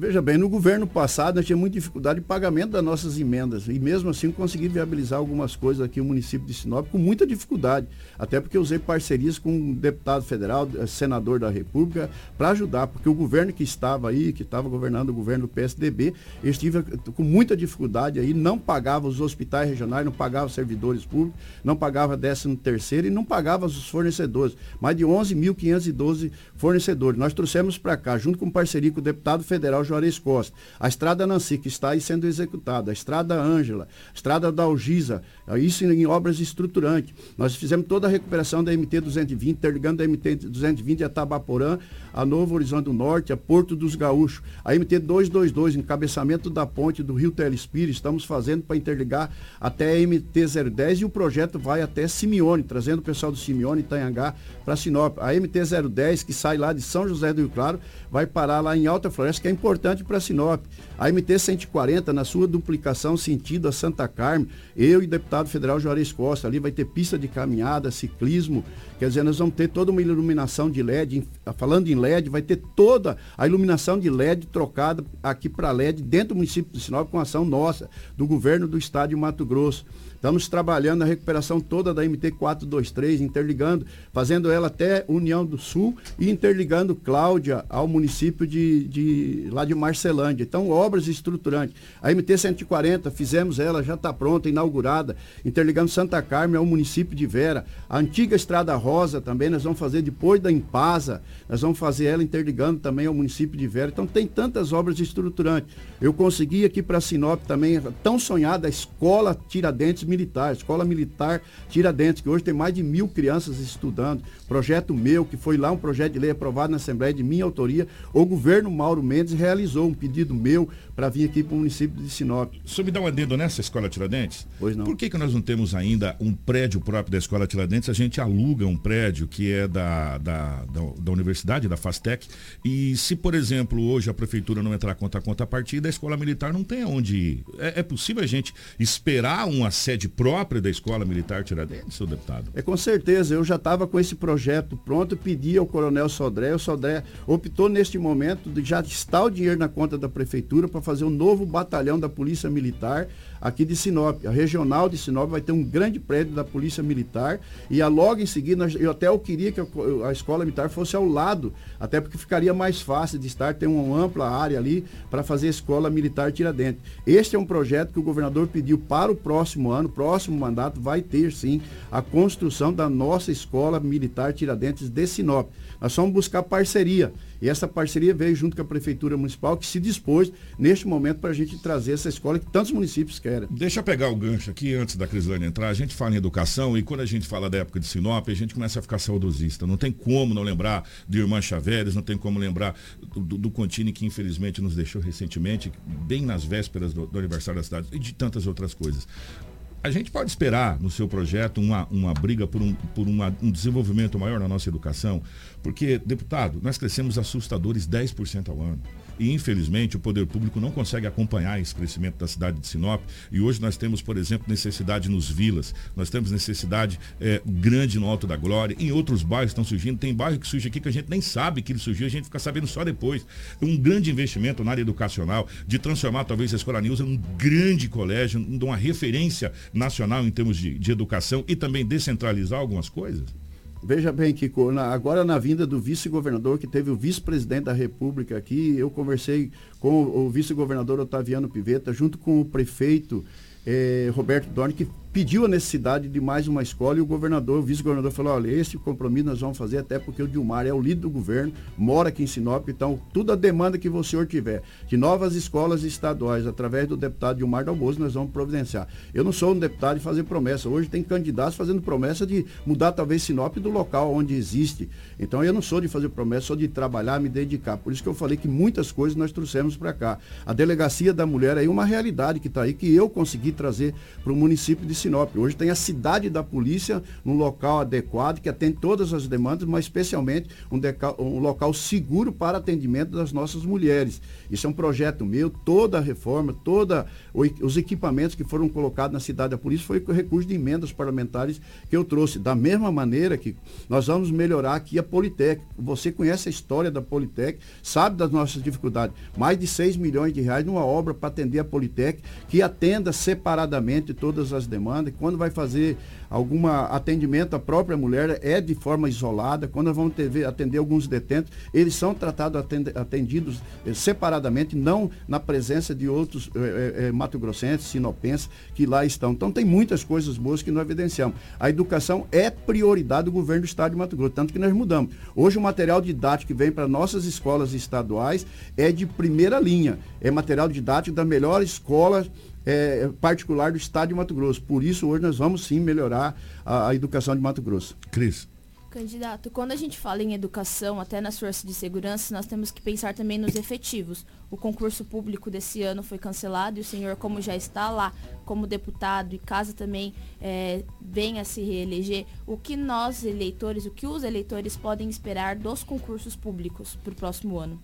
Speaker 10: Veja bem, no governo passado nós tínhamos muita dificuldade de pagamento das nossas emendas. E mesmo assim consegui viabilizar algumas coisas aqui no município de Sinop com muita dificuldade, até porque usei parcerias com um deputado federal, eh, senador da República, para ajudar, porque o governo que estava aí, que estava governando o governo do PSDB, estive com muita dificuldade aí, não pagava os hospitais regionais, não pagava os servidores públicos, não pagava 13 terceiro e não pagava os fornecedores, mais de 11.512 fornecedores. Nós trouxemos para cá, junto com parceria com o deputado federal Juarez Costa, a estrada Nancy, que está aí sendo executada, a estrada Ângela, a estrada da Algisa, isso em obras estruturantes. Nós fizemos toda a recuperação da MT 220, interligando a MT 220 a Tabaporã, a Novo Horizonte do Norte, a Porto dos Gaúchos, a MT 222, encabeçamento da ponte do Rio Telespires, estamos fazendo para interligar até a MT 010 e o projeto vai até Simeone, trazendo o pessoal do Simeone, Itanhangá, para Sinop. A MT 010, que sai lá de São José do Rio Claro, vai parar lá em Alta Floresta, que é importante para Sinop. A MT 140, na sua duplicação sentido a Santa Carmen, eu e o deputado federal Juarez Costa, ali vai ter pista de caminhada, ciclismo, quer dizer, nós vamos ter toda uma iluminação de LED, falando em LED, vai ter toda a iluminação de LED trocada aqui para LED dentro do município de Sinop com ação nossa, do governo do estado de Mato Grosso. Estamos trabalhando na recuperação toda da MT 423, interligando, fazendo ela até União do Sul e interligando Cláudia ao município de, de lá de Marcelândia. Então, obras estruturantes. A MT 140, fizemos ela, já está pronta, inaugurada, interligando Santa Carmen ao município de Vera. A antiga Estrada Rosa também, nós vamos fazer depois da Impasa, nós vamos fazer ela interligando também ao município de Vera. Então, tem tantas obras estruturantes. Eu consegui aqui para Sinop também, tão sonhada, a Escola Tiradentes Militar, Escola Militar Tiradentes, que hoje tem mais de mil crianças estudando. Projeto meu, que foi lá um projeto de lei aprovado na Assembleia de minha autoria, o governo Mauro Mendes realizou um pedido meu para vir aqui para o município de Sinop.
Speaker 3: O senhor me dá um adendo nessa Escola Tiradentes?
Speaker 10: Pois não.
Speaker 3: Por que, que nós não temos ainda um prédio próprio da Escola Tiradentes? A gente aluga um prédio que é da, da, da, da Universidade, da FASTEC, e se, por exemplo, hoje a Prefeitura não entrar contra a conta partida, a Escola Militar não tem onde ir. É, é possível a gente esperar uma sede própria da Escola Militar Tiradentes, seu deputado?
Speaker 10: É com certeza, eu já estava com esse projeto pronto, pedi ao Coronel Sodré, o Sodré optou neste momento de já estar o dinheiro na conta da Prefeitura para fazer um novo batalhão da Polícia Militar aqui de Sinop. A regional de Sinop vai ter um grande prédio da Polícia Militar e a logo em seguida, eu até eu queria que a escola militar fosse ao lado, até porque ficaria mais fácil de estar, tem uma ampla área ali para fazer a escola militar Tiradentes. Este é um projeto que o governador pediu para o próximo ano, próximo mandato vai ter sim a construção da nossa escola militar Tiradentes de Sinop. Nós vamos buscar parceria. E essa parceria veio junto com a Prefeitura Municipal, que se dispôs, neste momento, para a gente trazer essa escola que tantos municípios querem.
Speaker 3: Deixa eu pegar o gancho aqui, antes da Crislane entrar. A gente fala em educação e quando a gente fala da época de Sinop, a gente começa a ficar saudosista. Não tem como não lembrar de Irmã Chaveres, não tem como lembrar do, do, do Contini, que infelizmente nos deixou recentemente, bem nas vésperas do, do aniversário da cidade, e de tantas outras coisas a gente pode esperar no seu projeto uma, uma briga por, um, por uma, um desenvolvimento maior na nossa educação? Porque, deputado, nós crescemos assustadores 10% ao ano. E, infelizmente, o poder público não consegue acompanhar esse crescimento da cidade de Sinop. E hoje nós temos, por exemplo, necessidade nos vilas, nós temos necessidade é, grande no Alto da Glória, em outros bairros estão surgindo. Tem bairro que surge aqui que a gente nem sabe que ele surgiu, a gente fica sabendo só depois. Um grande investimento na área educacional, de transformar talvez a Escola em um grande colégio, de uma referência nacional em termos de, de educação e também descentralizar algumas coisas?
Speaker 10: Veja bem, Kiko, na, agora na vinda do vice-governador, que teve o vice-presidente da República aqui, eu conversei com o, o vice-governador Otaviano Piveta, junto com o prefeito eh, Roberto Dorn, que pediu a necessidade de mais uma escola e o governador, o vice-governador falou, olha, esse compromisso nós vamos fazer até porque o Dilmar é o líder do governo, mora aqui em Sinop, então toda a demanda que o senhor tiver de novas escolas estaduais, através do deputado Dilmar Dalbozo, nós vamos providenciar. Eu não sou um deputado de fazer promessa, hoje tem candidatos fazendo promessa de mudar talvez Sinop do local onde existe. Então eu não sou de fazer promessa, sou de trabalhar, me dedicar. Por isso que eu falei que muitas coisas nós trouxemos para cá. A delegacia da mulher é uma realidade que está aí, que eu consegui trazer para o município de Sinop. Hoje tem a cidade da polícia num local adequado, que atende todas as demandas, mas especialmente um, um local seguro para atendimento das nossas mulheres. Isso é um projeto meu, toda a reforma, todos os equipamentos que foram colocados na cidade da polícia foi com recurso de emendas parlamentares que eu trouxe. Da mesma maneira que nós vamos melhorar aqui a Politec. Você conhece a história da Politec, sabe das nossas dificuldades. Mais de 6 milhões de reais numa obra para atender a Politec, que atenda separadamente todas as demandas. Quando vai fazer algum atendimento à própria mulher é de forma isolada. Quando vamos ter, atender alguns detentos, eles são tratados, atendidos eh, separadamente, não na presença de outros eh, eh, mato-grossenses, sinopenses que lá estão. Então tem muitas coisas boas que nós evidenciamos. A educação é prioridade do governo do estado de Mato Grosso, tanto que nós mudamos. Hoje o material didático que vem para nossas escolas estaduais é de primeira linha. É material didático da melhor escola é, particular do estado de Mato Grosso. Por isso, hoje nós vamos sim melhorar a, a educação de Mato Grosso.
Speaker 3: Cris.
Speaker 7: Candidato, quando a gente fala em educação, até nas forças de segurança, nós temos que pensar também nos efetivos. O concurso público desse ano foi cancelado e o senhor, como já está lá como deputado e caso também é, venha se reeleger, o que nós, eleitores, o que os eleitores podem esperar dos concursos públicos para o próximo ano?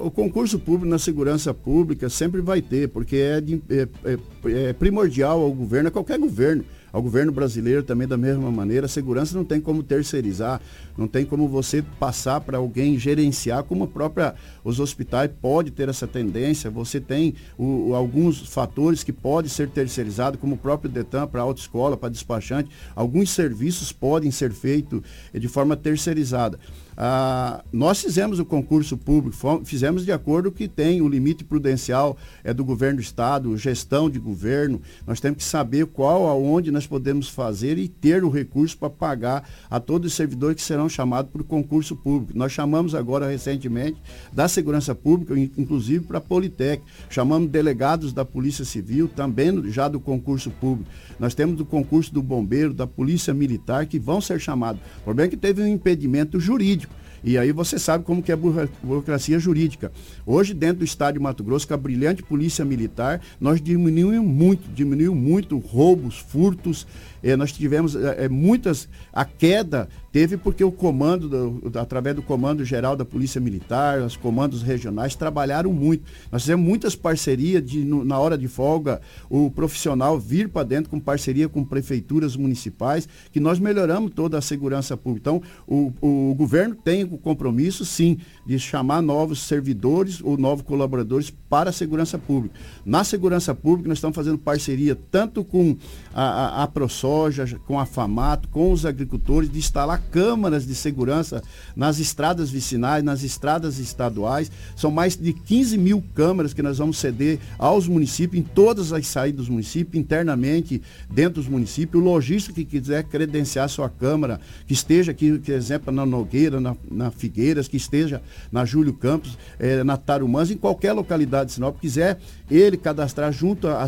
Speaker 10: O concurso público na segurança pública sempre vai ter, porque é, de, é, é, é, primordial ao governo, a qualquer governo, ao governo brasileiro também da mesma maneira. A segurança não tem como terceirizar, não tem como você passar para alguém gerenciar, como a própria os hospitais pode ter essa tendência. Você tem o, alguns fatores que podem ser terceirizados, como o próprio Detan para autoescola, para despachante. Alguns serviços podem ser feitos de forma terceirizada. Ah, nós fizemos o concurso público, fizemos de acordo que tem o limite prudencial é do governo do estado, gestão de governo. Nós temos que saber qual, aonde nós podemos fazer e ter o recurso para pagar a todos os servidores que serão chamados o concurso público. Nós chamamos agora recentemente da segurança pública, inclusive para a Politec. Chamamos delegados da Polícia Civil, também já do concurso público. Nós temos do concurso do bombeiro, da Polícia Militar, que vão ser chamados. O problema é que teve um impedimento jurídico. E aí você sabe como que é a burocracia jurídica. Hoje, dentro do estado de Mato Grosso, com a brilhante polícia militar, nós diminuímos muito, diminuiu muito roubos, furtos, é, nós tivemos é, muitas. A queda teve porque o comando, do, através do Comando Geral da Polícia Militar, os comandos regionais, trabalharam muito. Nós fizemos muitas parcerias de, no, na hora de folga, o profissional vir para dentro com parceria com prefeituras municipais, que nós melhoramos toda a segurança pública. Então, o, o governo tem o compromisso, sim, de chamar novos servidores ou novos colaboradores para a segurança pública. Na segurança pública, nós estamos fazendo parceria tanto com a, a, a ProSoja, com a FAMATO, com os agricultores, de instalar câmaras de segurança nas estradas vicinais, nas estradas estaduais. São mais de 15 mil câmaras que nós vamos ceder aos municípios, em todas as saídas dos municípios, internamente, dentro dos municípios. O lojista que quiser credenciar sua câmara, que esteja aqui, por exemplo, na Nogueira, na, na Figueiras, que esteja na Júlio Campos, eh, na Tarumãs, em qualquer localidade de Sinop, quiser ele cadastrar junto à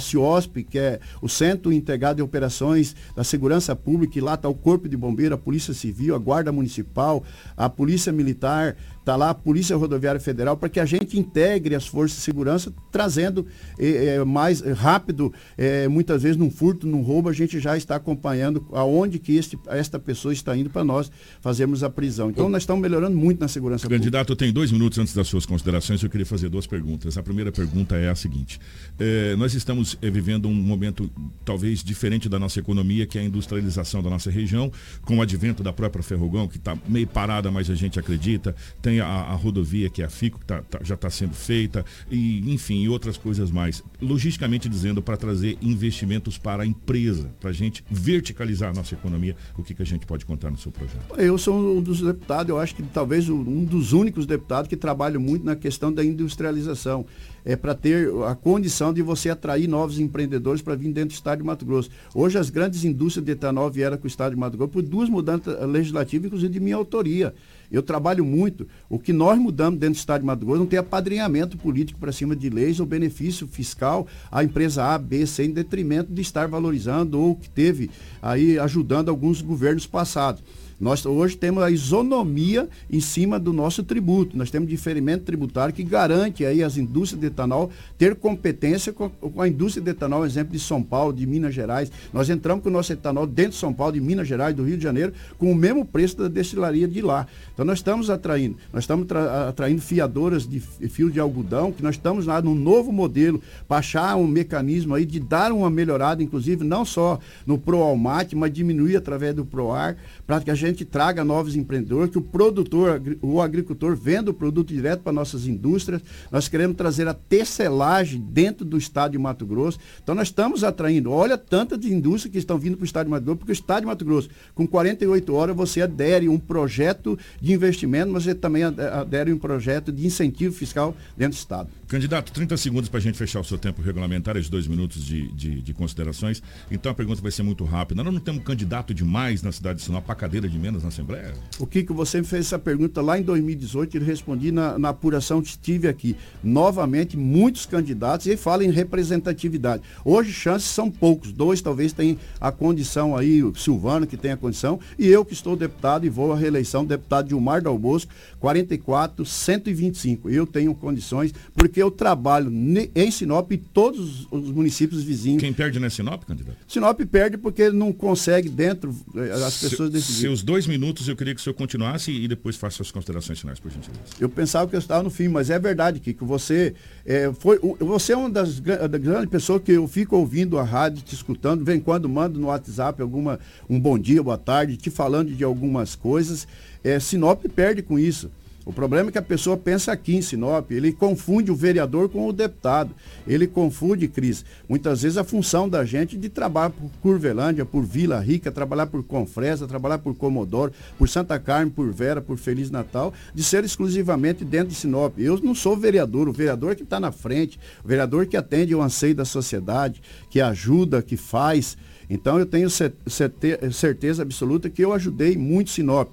Speaker 10: CIOSP, que é o Centro Integrado de Operações da Segurança Pública, e lá está o Corpo de Bombeiro, a Polícia Civil, a Guarda Municipal, a Polícia Militar, está lá a Polícia Rodoviária Federal, para que a gente integre as forças de segurança, trazendo é, mais rápido, é, muitas vezes num furto, num roubo, a gente já está acompanhando aonde que este, esta pessoa está indo para nós fazermos a prisão. Então nós estamos melhorando muito na segurança
Speaker 3: Candidato, pública. tem dois minutos antes das suas considerações, eu queria fazer duas perguntas. A primeira pergunta é a seguinte, é, nós estamos vivendo um momento talvez diferente da nossa economia, que é a industrialização da nossa região, com o advento da própria Ferrugão, que está meio parada, mas a gente acredita, tem tem a, a rodovia que é a FICO, que tá, tá, já está sendo feita, e enfim, outras coisas mais. Logisticamente dizendo, para trazer investimentos para a empresa, para a gente verticalizar a nossa economia, o que, que a gente pode contar no seu projeto?
Speaker 10: Eu sou um dos deputados, eu acho que talvez um dos únicos deputados que trabalham muito na questão da industrialização. é, para ter a condição de você atrair novos empreendedores para vir dentro do estado de Mato Grosso. Hoje as grandes indústrias de etanol vieram com o estado de Mato Grosso por duas mudanças legislativas, inclusive de minha autoria. Eu trabalho muito. O que nós mudamos dentro do estado de Mato Grosso não tem apadrinhamento político para cima de leis ou benefício fiscal à empresa A, B, C, em detrimento de estar valorizando ou que teve aí ajudando alguns governos passados. Nós hoje temos a isonomia em cima do nosso tributo. Nós temos diferimento tributário que garante aí as indústrias de etanol ter competência com, a indústria de etanol, exemplo de São Paulo, de Minas Gerais. Nós entramos com o nosso etanol dentro de São Paulo, de Minas Gerais, do Rio de Janeiro, com o mesmo preço da destilaria de lá. Então nós estamos atraindo, nós estamos atraindo fiadoras de fio de algodão, que nós estamos lá num novo modelo para achar um mecanismo aí de dar uma melhorada, inclusive não só no Proalmate, mas diminuir através do Proar, para que a gente gente traga novos empreendedores, que o produtor, o agricultor venda o produto direto para nossas indústrias. Nós queremos trazer a tecelagem dentro do estado de Mato Grosso. Então nós estamos atraindo, olha tanta de indústria que estão vindo para o estado de Mato Grosso, porque o estado de Mato Grosso, com 48 horas, você adere um projeto de investimento, mas você também adere um projeto de incentivo fiscal dentro do estado.
Speaker 3: Candidato, 30 segundos para a gente fechar o seu tempo regulamentar, os dois minutos de, de, de, considerações. Então a pergunta vai ser muito rápida. Nós não temos candidato demais na cidade de Sinop para cadeira de menos na Assembleia?
Speaker 10: O que você me fez essa pergunta lá em 2018 e respondi na, na apuração que estive aqui. Novamente, muitos candidatos e fala em representatividade. Hoje, chances são poucos. Dois talvez tenham a condição aí, o Silvano que tem a condição, e eu que estou deputado e vou à reeleição, deputado de Mar Dal Bosco, 44, 125. Eu tenho condições, porque eu trabalho em Sinop e todos os municípios vizinhos.
Speaker 3: Quem perde não é Sinop, candidato?
Speaker 10: Sinop perde porque não consegue dentro, eh, as pessoas decidirem.
Speaker 3: Seus dois minutos eu queria que o senhor continuasse e depois faça suas considerações finais, por gentileza.
Speaker 10: Eu pensava que eu estava no fim, mas é verdade, que você é, foi, você é uma das, das grandes pessoas que eu fico ouvindo a rádio, te escutando, vem quando mando no WhatsApp alguma, um bom dia, boa tarde, te falando de algumas coisas. É, Sinop perde com isso. O problema é que a pessoa pensa aqui em Sinop, ele confunde o vereador com o deputado. Ele confunde, Cris, muitas vezes a função da gente de trabalhar por Curvelândia, por Vila Rica, trabalhar por Confresa, trabalhar por Comodoro, por Santa Carmen, por Vera, por Feliz Natal, de ser exclusivamente dentro de Sinop. Eu não sou vereador, o vereador que está na frente, o vereador que atende o anseio da sociedade, que ajuda, que faz. Então eu tenho certeza absoluta que eu ajudei muito Sinop.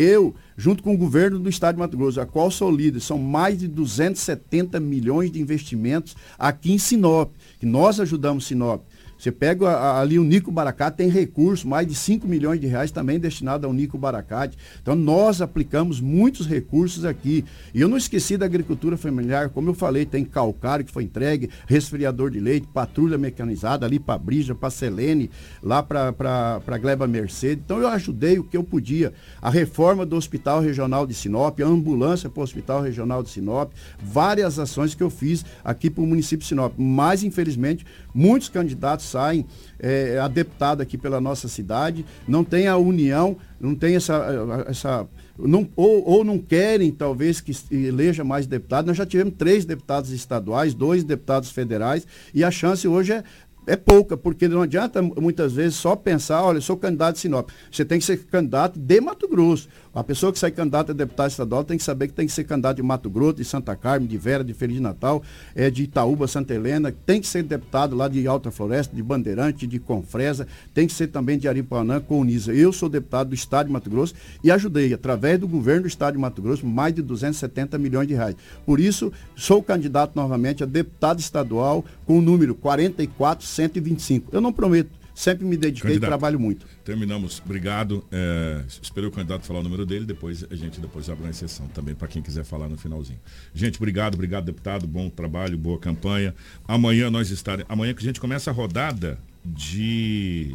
Speaker 10: Eu, junto com o governo do estado de Mato Grosso, a qual sou líder, são mais de 270 milhões de investimentos aqui em Sinop, que nós ajudamos Sinop. Você pega ali o Nico Baracate, tem recurso, mais de 5 milhões de reais também destinado ao Nico Baracate. Então nós aplicamos muitos recursos aqui. E eu não esqueci da agricultura familiar, como eu falei, tem calcário que foi entregue, resfriador de leite, patrulha mecanizada ali para Brija, para Selene, lá para Gleba Mercedes. Então eu ajudei o que eu podia. A reforma do Hospital Regional de Sinop, a ambulância para o Hospital Regional de Sinop, várias ações que eu fiz aqui para o município de Sinop. Mas, infelizmente, muitos candidatos saem é, a deputado aqui pela nossa cidade, não tem a união, não tem essa. essa não, ou, ou não querem, talvez, que eleja mais deputados. Nós já tivemos três deputados estaduais, dois deputados federais, e a chance hoje é, é pouca, porque não adianta muitas vezes só pensar, olha, eu sou candidato de Sinop. Você tem que ser candidato de Mato Grosso. A pessoa que sai candidata a deputado estadual tem que saber que tem que ser candidato de Mato Grosso, de Santa Carmen, de Vera, de Feliz Natal, é, de Itaúba, Santa Helena, tem que ser deputado lá de Alta Floresta, de Bandeirante, de Confresa, tem que ser também de Aripuanã, Unisa. Eu sou deputado do Estado de Mato Grosso e ajudei, através do governo do Estado de Mato Grosso, mais de 270 milhões de reais. Por isso, sou candidato novamente a deputado estadual com o número 44125. Eu não prometo sempre me dediquei candidato, e trabalho muito.
Speaker 3: Terminamos. Obrigado. É, esperei o candidato falar o número dele, depois a gente depois abre uma exceção também para quem quiser falar no finalzinho. Gente, obrigado, obrigado, deputado. Bom trabalho, boa campanha. Amanhã nós estaremos. Amanhã que a gente começa a rodada de,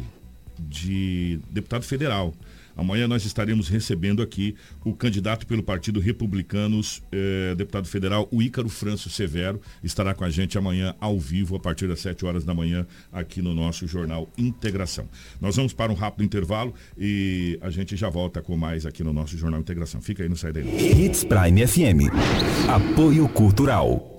Speaker 3: de deputado federal. Amanhã nós estaremos recebendo aqui o candidato pelo Partido Republicanos, eh, deputado federal, o Ícaro Franço Severo, estará com a gente amanhã ao vivo, a partir das 7 horas da manhã, aqui no nosso jornal Integração. Nós vamos para um rápido intervalo e a gente já volta com mais aqui no nosso jornal Integração. Fica aí, não sai daí.
Speaker 2: Hits Prime FM. Apoio Cultural.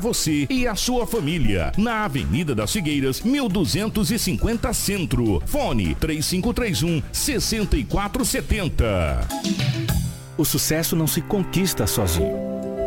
Speaker 3: você e a sua família. Na Avenida das Figueiras, 1250 Centro. Fone 3531 6470.
Speaker 11: O sucesso não se conquista sozinho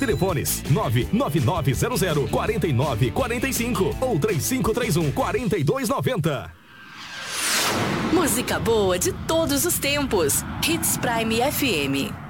Speaker 12: Telefones 99900 4945 ou 3531 4290.
Speaker 13: Música boa de todos os tempos. Hits Prime FM.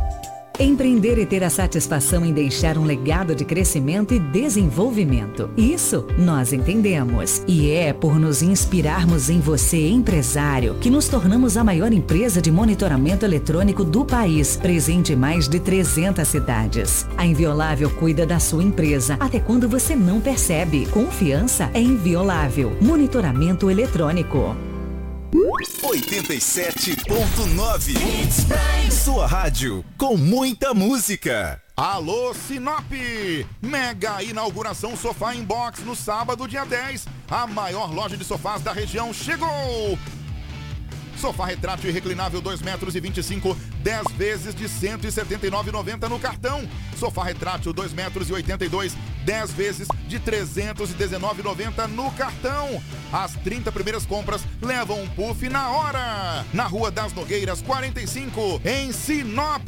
Speaker 14: Empreender e ter a satisfação em deixar um legado de crescimento e desenvolvimento. Isso nós entendemos. E é por nos inspirarmos em você, empresário, que nos tornamos a maior empresa de monitoramento eletrônico do país, presente em mais de 300 cidades. A Inviolável cuida da sua empresa até quando você não percebe. Confiança é inviolável. Monitoramento eletrônico.
Speaker 2: 87.9 Sua rádio com muita música.
Speaker 15: Alô Sinop! Mega inauguração Sofá Inbox no sábado, dia 10. A maior loja de sofás da região chegou! Sofá retrátil e reclinável 2 metros e 25, 10 vezes de 179,90 no cartão. Sofá retrátil 2 metros 82, 10 vezes de 319,90 no cartão. As 30 primeiras compras levam um puff na hora. Na Rua das Nogueiras 45, em Sinop.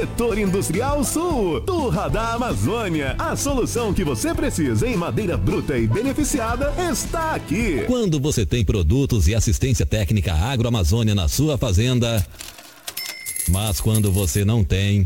Speaker 16: Setor Industrial Sul, Turra da Amazônia. A solução que você precisa em madeira bruta e beneficiada está aqui.
Speaker 17: Quando você tem produtos e assistência técnica agroamazônia na sua fazenda, mas quando você não tem.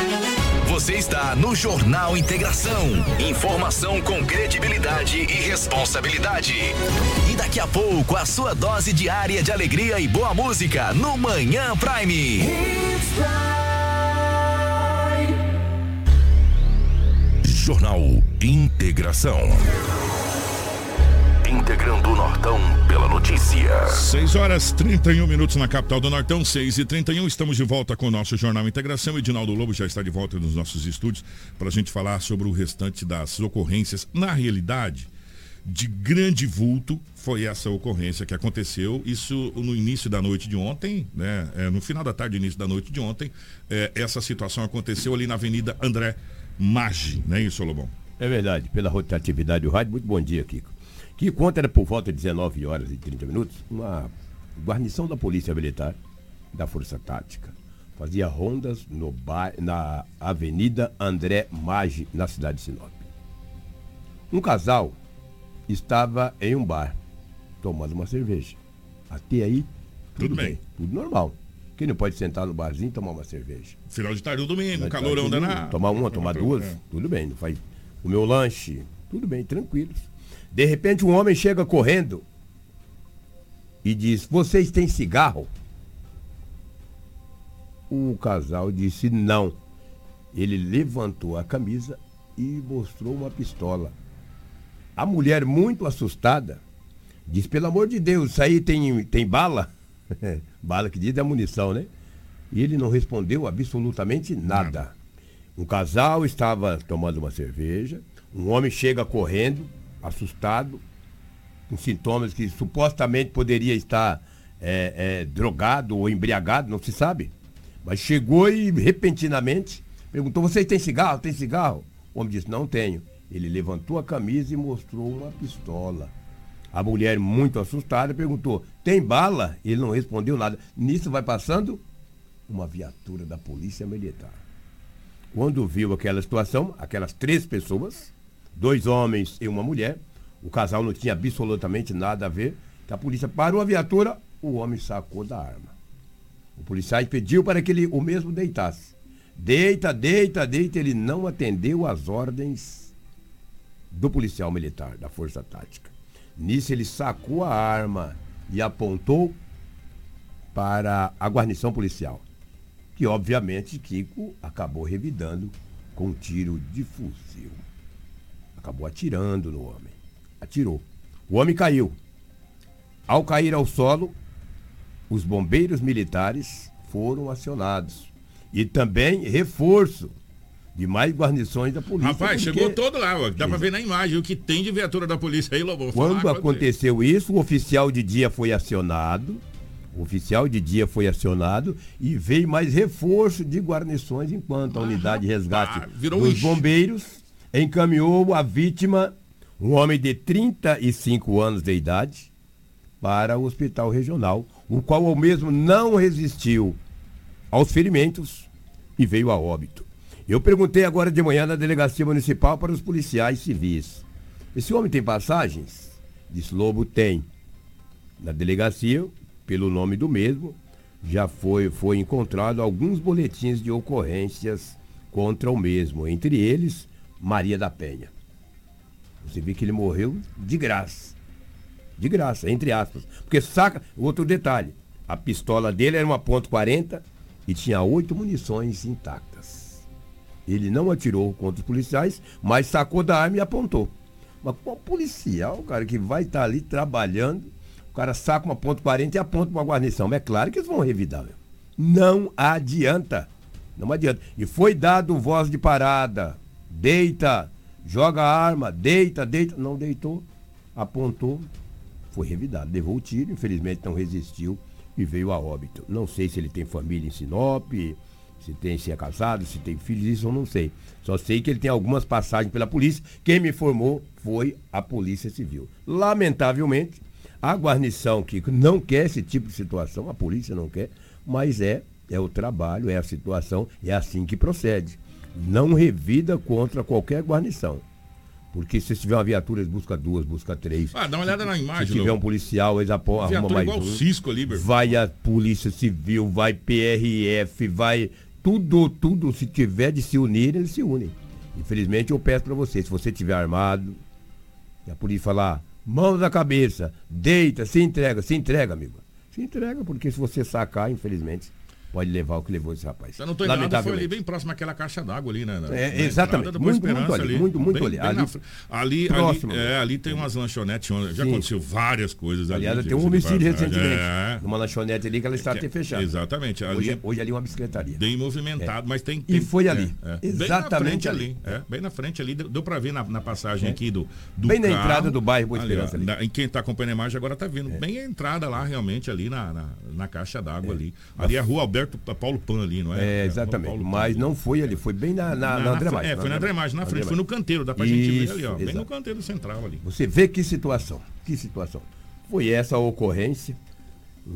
Speaker 6: Você está no Jornal Integração. Informação com credibilidade e responsabilidade. E daqui a pouco, a sua dose diária de alegria e boa música no Manhã Prime. Jornal Integração. Integrando o Nortão pela notícia.
Speaker 3: 6 horas 31 minutos na capital do Nortão, 6 e 31 Estamos de volta com o nosso Jornal Integração. Edinaldo Lobo já está de volta nos nossos estúdios para a gente falar sobre o restante das ocorrências. Na realidade, de grande vulto foi essa ocorrência que aconteceu. Isso no início da noite de ontem, né? É, no final da tarde, início da noite de ontem. É, essa situação aconteceu ali na Avenida André Maggi, não é isso, Lobão?
Speaker 8: É verdade, pela rotatividade do rádio. Muito bom dia, Kiko. Que conta era por volta de 19 horas e 30 minutos, uma guarnição da Polícia Militar, da Força Tática, fazia rondas no na Avenida André Maggi, na cidade de Sinop. Um casal estava em um bar, tomando uma cerveja. Até aí, tudo,
Speaker 3: Tudo bem.
Speaker 8: bem. Tudo normal. Quem não pode sentar no barzinho e tomar uma cerveja?
Speaker 3: Final de tarde do domingo, calorão danado.
Speaker 8: Tomar uma, tomar duas,
Speaker 3: É.
Speaker 8: tudo bem. Não faz o meu lanche, tudo bem, tranquilos. De repente um homem chega correndo e diz: Vocês têm cigarro? O casal disse não. Ele levantou a camisa e mostrou uma pistola. A mulher, muito assustada, diz: Pelo amor de Deus, isso aí tem, tem bala? <laughs> bala que diz é munição, né? E ele não respondeu absolutamente nada. Um casal estava tomando uma cerveja, um homem chega correndo, assustado, com sintomas que supostamente poderia estar é, é, drogado ou embriagado, não se sabe. Mas chegou e repentinamente perguntou: Vocês têm cigarro? Tem cigarro? O homem disse: Não tenho. Ele levantou a camisa e mostrou uma pistola. A mulher, muito assustada, perguntou: Tem bala? Ele não respondeu nada. Nisso vai passando uma viatura da Polícia Militar. Quando viu aquela situação, aquelas três pessoas, dois homens e uma mulher, o casal não tinha absolutamente nada a ver, a polícia parou a viatura, o homem sacou da arma. O policial pediu para que ele o mesmo deitasse. Deita, deita, deita, ele não atendeu às ordens do policial militar, da Força Tática. Nisso ele sacou a arma e apontou para a guarnição policial, que obviamente Kiko acabou revidando com um tiro de fuzil. Acabou atirando no homem. Atirou. O homem caiu. Ao cair ao solo, os bombeiros militares foram acionados. E também reforço de mais guarnições da polícia.
Speaker 3: Rapaz,
Speaker 8: porque-
Speaker 3: chegou todo lá, ó. Dá pra ver na imagem o que tem de viatura da polícia aí, Lobão. Vou
Speaker 8: Quando
Speaker 3: você.
Speaker 8: aconteceu isso, o oficial de dia foi acionado. O oficial de dia foi acionado e veio mais reforço de guarnições enquanto a unidade de resgate
Speaker 3: Ah,
Speaker 8: dos bombeiros encaminhou a vítima, um homem de 35 anos de idade, para o hospital regional, o qual ao mesmo não resistiu aos ferimentos e veio a óbito. Eu perguntei agora de manhã na delegacia municipal para os policiais civis. Esse homem tem passagens? Disse Lobo tem. Na delegacia, pelo nome do mesmo, já foi, foi encontrado alguns boletins de ocorrências contra o mesmo, entre eles Maria da Penha. Você vê que ele morreu de graça. De graça, entre aspas. Porque saca, outro detalhe, a pistola dele era uma ponto .40 e tinha oito munições intactas. Ele não atirou contra os policiais, mas sacou da arma e apontou. Mas qual policial, cara, que vai estar ali trabalhando, o cara saca uma ponto .40 e aponta uma guarnição. Mas é claro que eles vão revidar, meu. Não adianta. Não adianta. E foi dado voz de parada. Deita, joga a arma, deita, deita. Não deitou, apontou, foi revidado. Levou o tiro, infelizmente não resistiu e veio a óbito. Não sei se ele tem família em Sinop, Se tem, se é casado, se tem filhos, isso eu não sei. Só sei que ele tem algumas passagens pela polícia. Quem me informou foi a Polícia Civil. Lamentavelmente, a guarnição que não quer esse tipo de situação, a polícia não quer, mas é, é o trabalho, é a situação, é assim que procede. Não revida contra qualquer guarnição. Porque se tiver uma viatura, eles buscam duas, busca três.
Speaker 3: Ah, dá uma olhada na imagem.
Speaker 8: Se tiver um policial, eles apo- arrumam mais
Speaker 3: igual
Speaker 8: um.
Speaker 3: Cisco ali, meu.
Speaker 8: Vai a Polícia Civil, vai PRF, vai tudo, tudo. Se tiver de se unir, eles se unem. Infelizmente, eu peço para você, se você tiver armado, e a polícia falar, mãos na cabeça, deita, se entrega, se entrega, amigo. Se entrega, porque se você sacar, infelizmente, pode levar o que levou esse rapaz.
Speaker 3: Se eu não tô enganado, foi ali bem próximo àquela caixa d'água ali, né? na-
Speaker 8: É,
Speaker 3: na
Speaker 8: exatamente.
Speaker 3: entrada da Boa
Speaker 8: Muito, muito
Speaker 3: Esperança
Speaker 8: ali, muito, muito
Speaker 3: bem-
Speaker 8: ali.
Speaker 3: bem
Speaker 8: Ali-
Speaker 3: ali,
Speaker 8: próximo.
Speaker 3: ali, é, ali tem umas lanchonetes, onde já
Speaker 8: Sim.
Speaker 3: aconteceu várias coisas ali.
Speaker 8: Aliás, tem um homicídio recentemente.
Speaker 3: É.
Speaker 8: Numa lanchonete ali que ela está até fechada.
Speaker 3: Exatamente. Ali,
Speaker 8: Hoje, hoje ali é uma bicicletaria.
Speaker 3: Bem movimentado,
Speaker 8: É.
Speaker 3: mas tem,
Speaker 8: E
Speaker 3: tem-
Speaker 8: foi ali.
Speaker 3: é, é.
Speaker 8: Exatamente
Speaker 3: bem na frente
Speaker 8: ali.
Speaker 3: ali. é, bem na frente ali, deu, deu pra ver na, na passagem
Speaker 8: É.
Speaker 3: aqui do, do
Speaker 8: Bem na entrada do bairro Boa
Speaker 3: Ali,
Speaker 8: Esperança ali.
Speaker 3: quem tá acompanhando a imagem agora tá vendo bem a entrada lá realmente ali na caixa d'água ali. Ali é a rua Alberto Paulo Pan ali, não é?
Speaker 8: É,
Speaker 3: É,
Speaker 8: exatamente.
Speaker 3: Paulo
Speaker 8: Mas não foi ali, foi bem na, na, na, André
Speaker 3: fre-
Speaker 8: Matos,
Speaker 3: É, foi na André Matos, na frente,
Speaker 8: André
Speaker 3: foi no canteiro, dá pra gente ver
Speaker 8: Isso,
Speaker 3: ali, ó. Bem no
Speaker 8: exato.
Speaker 3: canteiro central ali.
Speaker 8: Você vê que situação, que situação. Foi essa a ocorrência,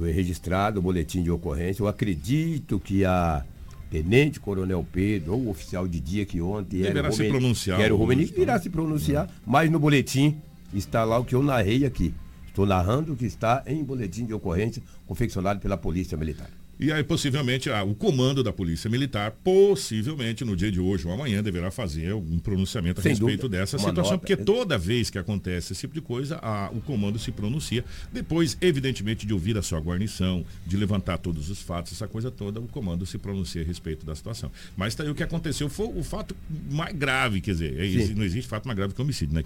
Speaker 8: registrado o boletim de ocorrência. Eu acredito que a Tenente Coronel Pedro, ou o oficial de dia que ontem era
Speaker 3: Deverá
Speaker 8: o
Speaker 3: se
Speaker 8: Romeni-
Speaker 3: pronunciar
Speaker 8: era o Romeni,
Speaker 3: tá?
Speaker 8: irá se pronunciar, mas no boletim está lá o que eu narrei aqui. Estou narrando o que está em boletim de ocorrência confeccionado pela Polícia Militar.
Speaker 3: E aí, possivelmente, ah, o comando da Polícia Militar, possivelmente no dia de hoje ou amanhã, deverá fazer um pronunciamento a
Speaker 8: Sem
Speaker 3: respeito
Speaker 8: dúvida.
Speaker 3: dessa
Speaker 8: Uma
Speaker 3: situação,
Speaker 8: nota.
Speaker 3: porque toda vez que acontece esse tipo de coisa, a- o comando se pronuncia. Depois, evidentemente, de ouvir a sua guarnição, de levantar todos os fatos, essa coisa toda, o comando se pronuncia a respeito da situação. Mas tá aí o que aconteceu foi o fato mais grave, quer dizer, é, não existe fato mais grave que homicídio, né?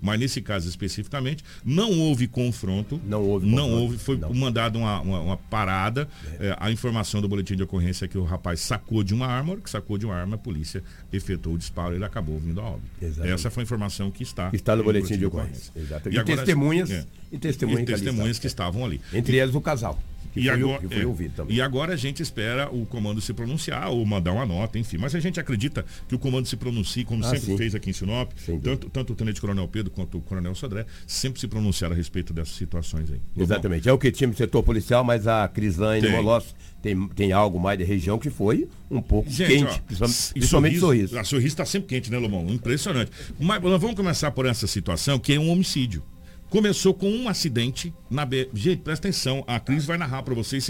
Speaker 3: Mas nesse caso especificamente, não houve confronto.
Speaker 8: Não houve
Speaker 3: Não
Speaker 8: confronto,
Speaker 3: houve, foi mandado uma, uma, uma parada. É, a informação do boletim de ocorrência é que o rapaz sacou de uma arma, que sacou de uma arma, a polícia efetuou o disparo e ele acabou vindo a óbito.
Speaker 8: Exatamente.
Speaker 3: Essa foi a informação que está,
Speaker 8: Que está no boletim de
Speaker 3: ocorrência.
Speaker 8: ocorrência. Exato.
Speaker 3: E,
Speaker 8: E
Speaker 3: agora-
Speaker 8: testemunhas-
Speaker 3: é.
Speaker 8: e testemunhas
Speaker 3: E
Speaker 8: que
Speaker 3: testemunhas
Speaker 8: estavam.
Speaker 3: que estavam ali.
Speaker 8: Entre elas o casal, que
Speaker 3: E
Speaker 8: foi,
Speaker 3: agora,
Speaker 8: que foi
Speaker 3: é,
Speaker 8: ouvido também.
Speaker 3: e agora a gente espera o comando se pronunciar ou mandar uma nota, enfim. Mas a gente acredita que o comando se pronuncie, como
Speaker 8: Ah,
Speaker 3: sempre
Speaker 8: sim.
Speaker 3: fez aqui em Sinop, tanto, tanto o Tenente Coronel Pedro quanto o Coronel Sodré, sempre se pronunciaram a respeito dessas situações aí.
Speaker 8: Exatamente. É o que tinha no setor policial, mas a Crislane. Molossi tem, tem algo mais da região que foi um pouco
Speaker 3: Gente,
Speaker 8: quente,
Speaker 3: ó,
Speaker 8: principalmente,
Speaker 3: e
Speaker 8: principalmente sorriso.
Speaker 3: A sorriso está sempre quente, né, Lomão? Impressionante. Mas vamos começar por essa situação, que é um homicídio. Começou com um acidente na B. Gente, presta atenção, a Cris vai narrar para vocês.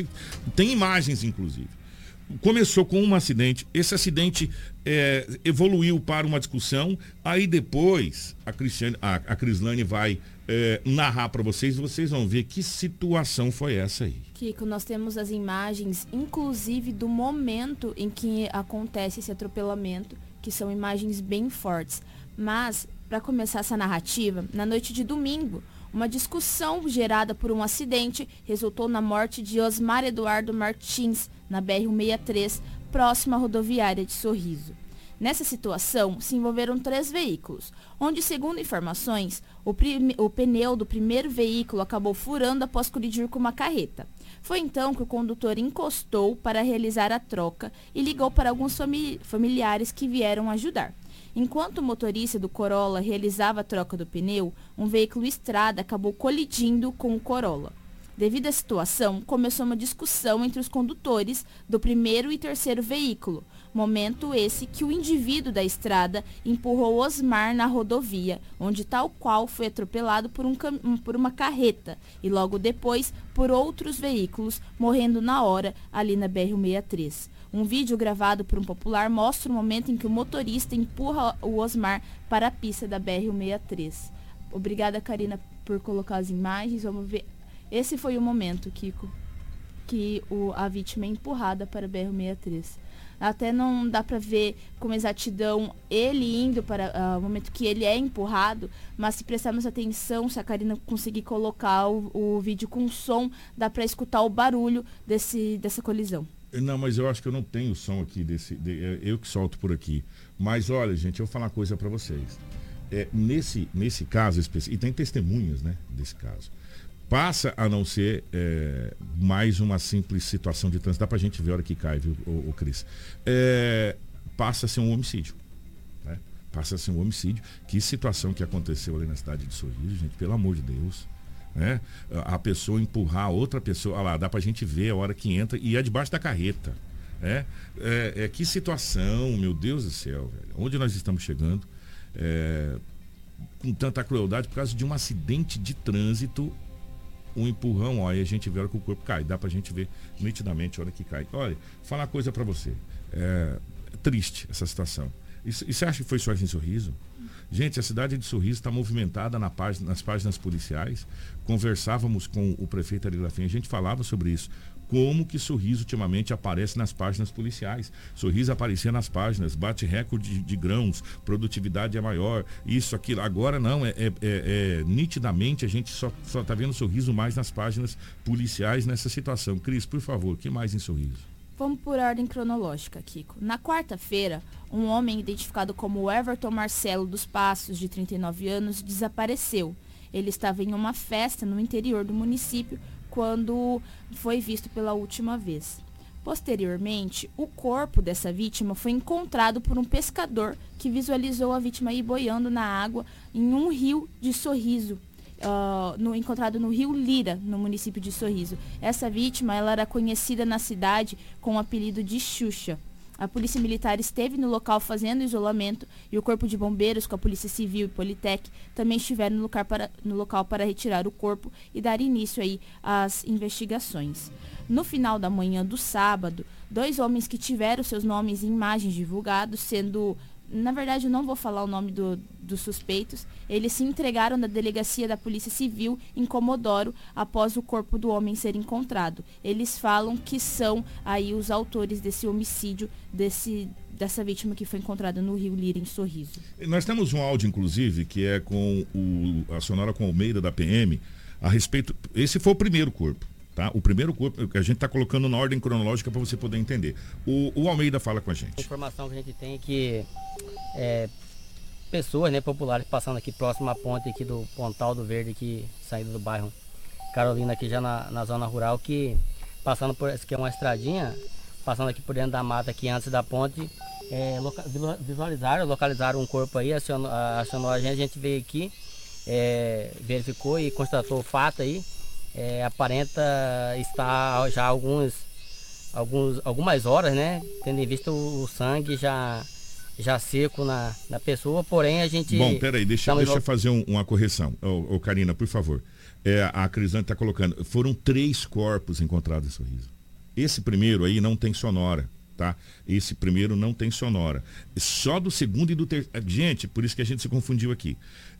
Speaker 3: Tem imagens, inclusive. Começou com um acidente, esse acidente é, evoluiu para uma discussão, aí depois a, Cristiane, a, a Crislane vai é, narrar para vocês, vocês vão ver que situação foi essa aí.
Speaker 7: Kiko, nós temos as imagens, inclusive do momento em que acontece esse atropelamento, que são imagens bem fortes. Mas, para começar essa narrativa, na noite de domingo, uma discussão gerada por um acidente resultou na morte de Osmar Eduardo Martins, na BR-163, próxima à rodoviária de Sorriso. Nessa situação, se envolveram três veículos, onde, segundo informações, o, o pneu do primeiro veículo acabou furando após colidir com uma carreta. Foi então que o condutor encostou para realizar a troca e ligou para alguns fami- familiares que vieram ajudar. Enquanto o motorista do Corolla realizava a troca do pneu, um veículo estrada acabou colidindo com o Corolla. Devido à situação, começou uma discussão entre os condutores do primeiro e terceiro veículo. Momento esse que o indivíduo da estrada empurrou Osmar na rodovia, onde tal qual foi atropelado por, um por uma carreta e logo depois por outros veículos, morrendo na hora ali na BR-163. Um vídeo gravado por um popular mostra o momento em que o motorista empurra o Osmar para a pista da BR-163. Obrigada, Karina, por colocar as imagens. Vamos ver. Esse foi o momento, Kiko, que o, a vítima é empurrada para a BR-163. Até não dá para ver com exatidão ele indo para ah, o momento que ele é empurrado, mas se prestarmos atenção, se a Karina conseguir colocar o, o vídeo com som, dá para escutar o barulho desse, dessa colisão.
Speaker 3: Não, mas eu acho que eu não tenho som aqui desse. de- é eu que solto por aqui. Mas olha, gente, eu vou falar uma coisa para vocês. É, nesse, nesse caso específico, e tem testemunhas, né, desse caso. passa a não ser é, mais uma simples situação de trânsito. Dá pra gente ver a hora que cai, viu, o, o Cris? É, passa a ser um homicídio. Né? Passa a ser um homicídio. Que situação que aconteceu ali na cidade de Sorriso, gente, pelo amor de Deus. Né? A pessoa empurrar outra pessoa, lá, dá pra gente ver a hora que entra e é debaixo da carreta. Né? É, é, que situação, meu Deus do céu, velho. Onde nós estamos chegando? É, com tanta crueldade por causa de um acidente de trânsito, um empurrão, ó, e a gente vê a hora que o corpo cai. Dá pra gente ver nitidamente a hora que cai. Olha, falar coisa para você. É, triste essa situação. E, você acha que foi só em Sorriso? Gente, a cidade de Sorriso está movimentada na página, nas páginas policiais. Conversávamos com o prefeito Ari a gente falava sobre isso como que Sorriso ultimamente aparece nas páginas policiais. Sorriso aparecia nas páginas, bate recorde de, de grãos, produtividade é maior, isso, aquilo. Agora não, é, é, é, é nitidamente a gente só está vendo Sorriso mais nas páginas policiais nessa situação. Cris, por favor, o que mais em Sorriso?
Speaker 7: Vamos por ordem cronológica, Kiko. Na quarta-feira, um homem identificado como Everton Marcelo dos Passos, de 39 anos, desapareceu. Ele estava em uma festa no interior do município quando foi visto pela última vez. Posteriormente, o corpo dessa vítima foi encontrado por um pescador que visualizou a vítima aí boiando na água em um rio de Sorriso, uh, no, encontrado no rio Lira, no município de Sorriso. Essa vítima ela era conhecida na cidade com o apelido de Xuxa. A Polícia Militar esteve no local fazendo isolamento e o Corpo de Bombeiros, com a Polícia Civil e Politec, também estiveram no, para, no local para retirar o corpo e dar início aí às investigações. No final da manhã do sábado, dois homens que tiveram seus nomes e imagens divulgados, sendo na verdade eu não vou falar o nome do, dos suspeitos, eles se entregaram na delegacia da Polícia Civil em Comodoro após o corpo do homem ser encontrado. Eles falam que são aí os autores desse homicídio desse dessa vítima que foi encontrada no Rio Lira em Sorriso.
Speaker 3: Nós temos um áudio inclusive que é com o, a sonora com Almeida da PM a respeito, esse foi o primeiro corpo. Tá? O primeiro corpo, a gente está colocando na ordem cronológica para você poder entender. O, o, Almeida fala com a gente.
Speaker 18: A informação que a gente tem é que é, pessoas né, populares passando aqui próximo à ponte aqui do Pontal do Verde, aqui, saindo do bairro Carolina, aqui já na, na zona rural, que passando por essa que é uma estradinha, passando aqui por dentro da mata aqui antes da ponte, é, loca, visualizaram, localizaram um corpo aí, acionou, acionou a gente, a gente veio aqui, é, verificou e constatou o fato aí é, aparenta estar já alguns, alguns, algumas horas, né? Tendo em vista o, o sangue já, já seco na, na pessoa, porém a gente.
Speaker 3: Bom, peraí, deixa, deixa eu fazer um, uma correção. Ô, ô, Karina, por favor. É, a Crisante está colocando. Foram três corpos encontrados em sorriso. Esse primeiro aí não tem sonora. Tá? Esse primeiro não tem sonora. Só do segundo e do terceiro. Gente, por isso que a gente se confundiu aqui.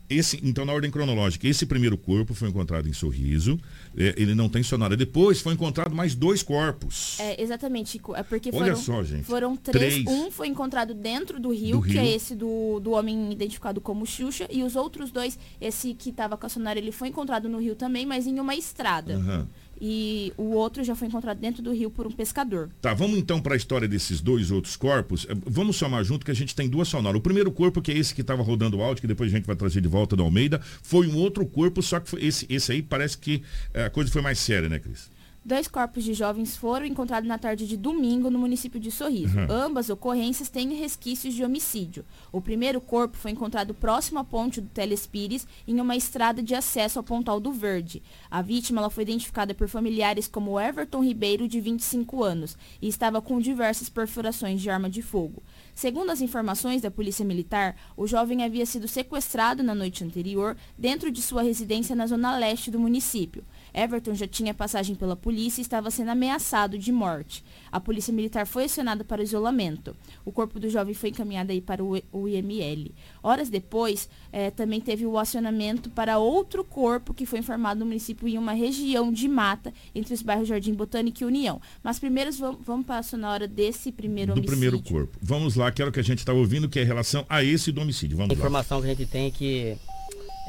Speaker 3: Esse, então, na ordem cronológica, esse primeiro corpo foi encontrado em Sorriso, é, ele não tem sonora. Depois foi encontrado mais dois corpos.
Speaker 7: É, exatamente, É porque
Speaker 3: Olha
Speaker 7: foram,
Speaker 3: só, gente.
Speaker 7: foram três. três. Um foi encontrado dentro do rio, do que é rio. é esse do, do homem identificado como Xuxa, e os outros dois, esse que estava com a sonora, ele foi encontrado no rio também, mas em uma estrada. Uhum e o outro já foi encontrado dentro do rio por um pescador.
Speaker 3: Tá, vamos então para a história desses dois outros corpos. É, vamos somar junto que a gente tem duas sonoras. O primeiro corpo, que é esse que estava rodando o áudio, que depois a gente vai trazer de volta do Almeida, foi um outro corpo, só que esse, esse aí parece que é, a coisa foi mais séria, né, Cris?
Speaker 7: Dois corpos de jovens foram encontrados na tarde de domingo no município de Sorriso. Uhum. Ambas ocorrências têm resquícios de homicídio. O primeiro corpo foi encontrado próximo à ponte do Telespires, em uma estrada de acesso ao Pontal do Verde. A vítima ela foi identificada por familiares como Everton Ribeiro, de 25 anos, e estava com diversas perfurações de arma de fogo. Segundo as informações da Polícia Militar, o jovem havia sido sequestrado na noite anterior dentro de sua residência na zona leste do município. Everton já tinha passagem pela polícia e estava sendo ameaçado de morte. A polícia militar foi acionada para o isolamento. O corpo do jovem foi encaminhado aí para o IML. Horas depois, eh, também teve o acionamento para outro corpo que foi informado no município em uma região de mata entre os bairros Jardim Botânico e União. Mas primeiro vamos, vamos passar na hora desse primeiro
Speaker 3: do
Speaker 7: homicídio.
Speaker 3: Do primeiro corpo. Vamos lá, que era o que a gente está ouvindo, que é em relação a esse do homicídio. Vamos
Speaker 18: a informação lá. que a gente tem é que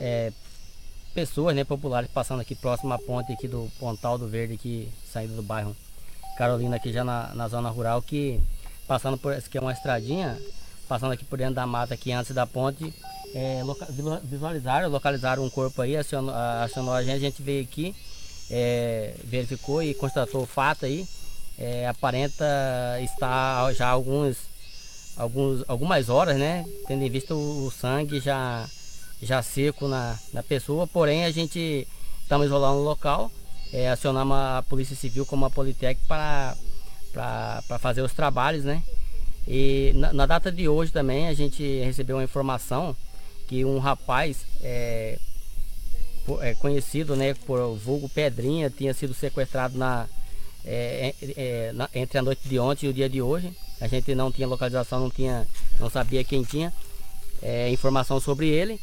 Speaker 18: é, pessoas né, populares passando aqui próximo à ponte aqui do Pontal do Verde, aqui, saindo do bairro Carolina, aqui já na, na zona rural, que passando por essa que é uma estradinha, passando aqui por dentro da mata aqui antes da ponte, é, visualizaram, localizaram um corpo aí, acionou, acionou a gente, a gente veio aqui, é, verificou e constatou o fato aí. É, aparenta estar já alguns, alguns, algumas horas, né? Tendo em vista o, o sangue já, já seco na, na pessoa, porém a gente estamos isolando o local, é, acionamos a Polícia Civil como a Politec para, para, para fazer os trabalhos, né? E na, na, data de hoje também a gente recebeu uma informação que um rapaz é, é, conhecido né, por vulgo Pedrinha tinha sido sequestrado na, é, é, é, na, entre a noite de ontem e o dia de hoje. A gente não tinha localização, não, tinha, não sabia quem tinha é, informação sobre ele.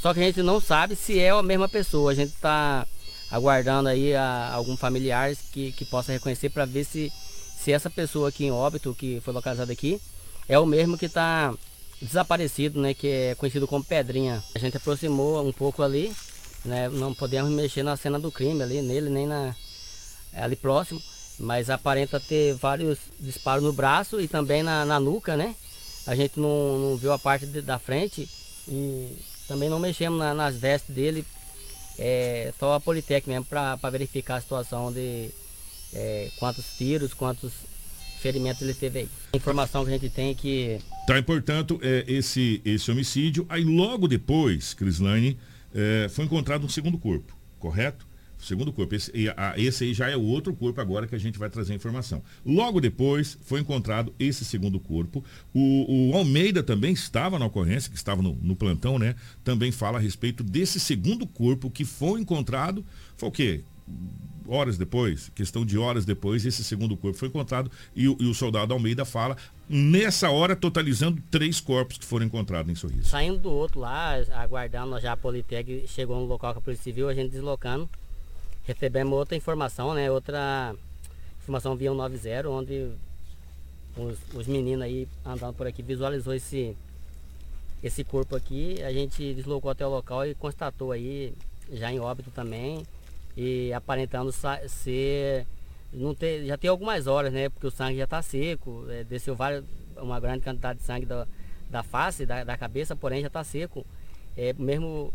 Speaker 18: Só que a gente não sabe se é a mesma pessoa. A gente está aguardando aí a, algum familiar que, que possa reconhecer para ver se, se essa pessoa aqui em óbito, que foi localizada aqui, é o mesmo que está desaparecido, né, que é conhecido como Pedrinha. A gente aproximou um pouco ali, né, não podemos mexer na cena do crime ali, nele nem na ali próximo, mas aparenta ter vários disparos no braço e também na, na nuca, né? A gente não, não viu a parte de, da frente e também não mexemos na, nas vestes dele, é, só a Politec mesmo para verificar a situação de é, quantos tiros, quantos ferimentos ele teve aí. A informação que a gente tem é que.
Speaker 3: Tá, portanto, é, esse, esse homicídio. Aí logo depois, Crislane, é, foi encontrado um segundo corpo, correto? Segundo corpo. Esse, esse aí já é o outro corpo agora que a gente vai trazer informação. Logo depois foi encontrado esse segundo corpo. O, o Almeida também estava na ocorrência, que estava no, no, plantão, né? Também fala a respeito desse segundo corpo que foi encontrado. Foi o quê? horas depois, questão de horas depois, esse segundo corpo foi encontrado e, e, o soldado Almeida fala, nessa hora, totalizando três corpos que foram encontrados em Sorriso.
Speaker 18: Saindo do outro lá, aguardando já a Politec, chegou no local com a Polícia Civil, a gente deslocando, recebemos outra informação, né? Outra informação via 190, onde os, os meninos aí andando por aqui visualizou esse, esse corpo aqui, a gente deslocou até o local e constatou aí, já em óbito também, e aparentando ser não ter, já tem algumas horas, né? Porque o sangue já está seco, é, desceu várias, uma grande quantidade de sangue da, da face, da, da cabeça, porém já está seco. É, mesmo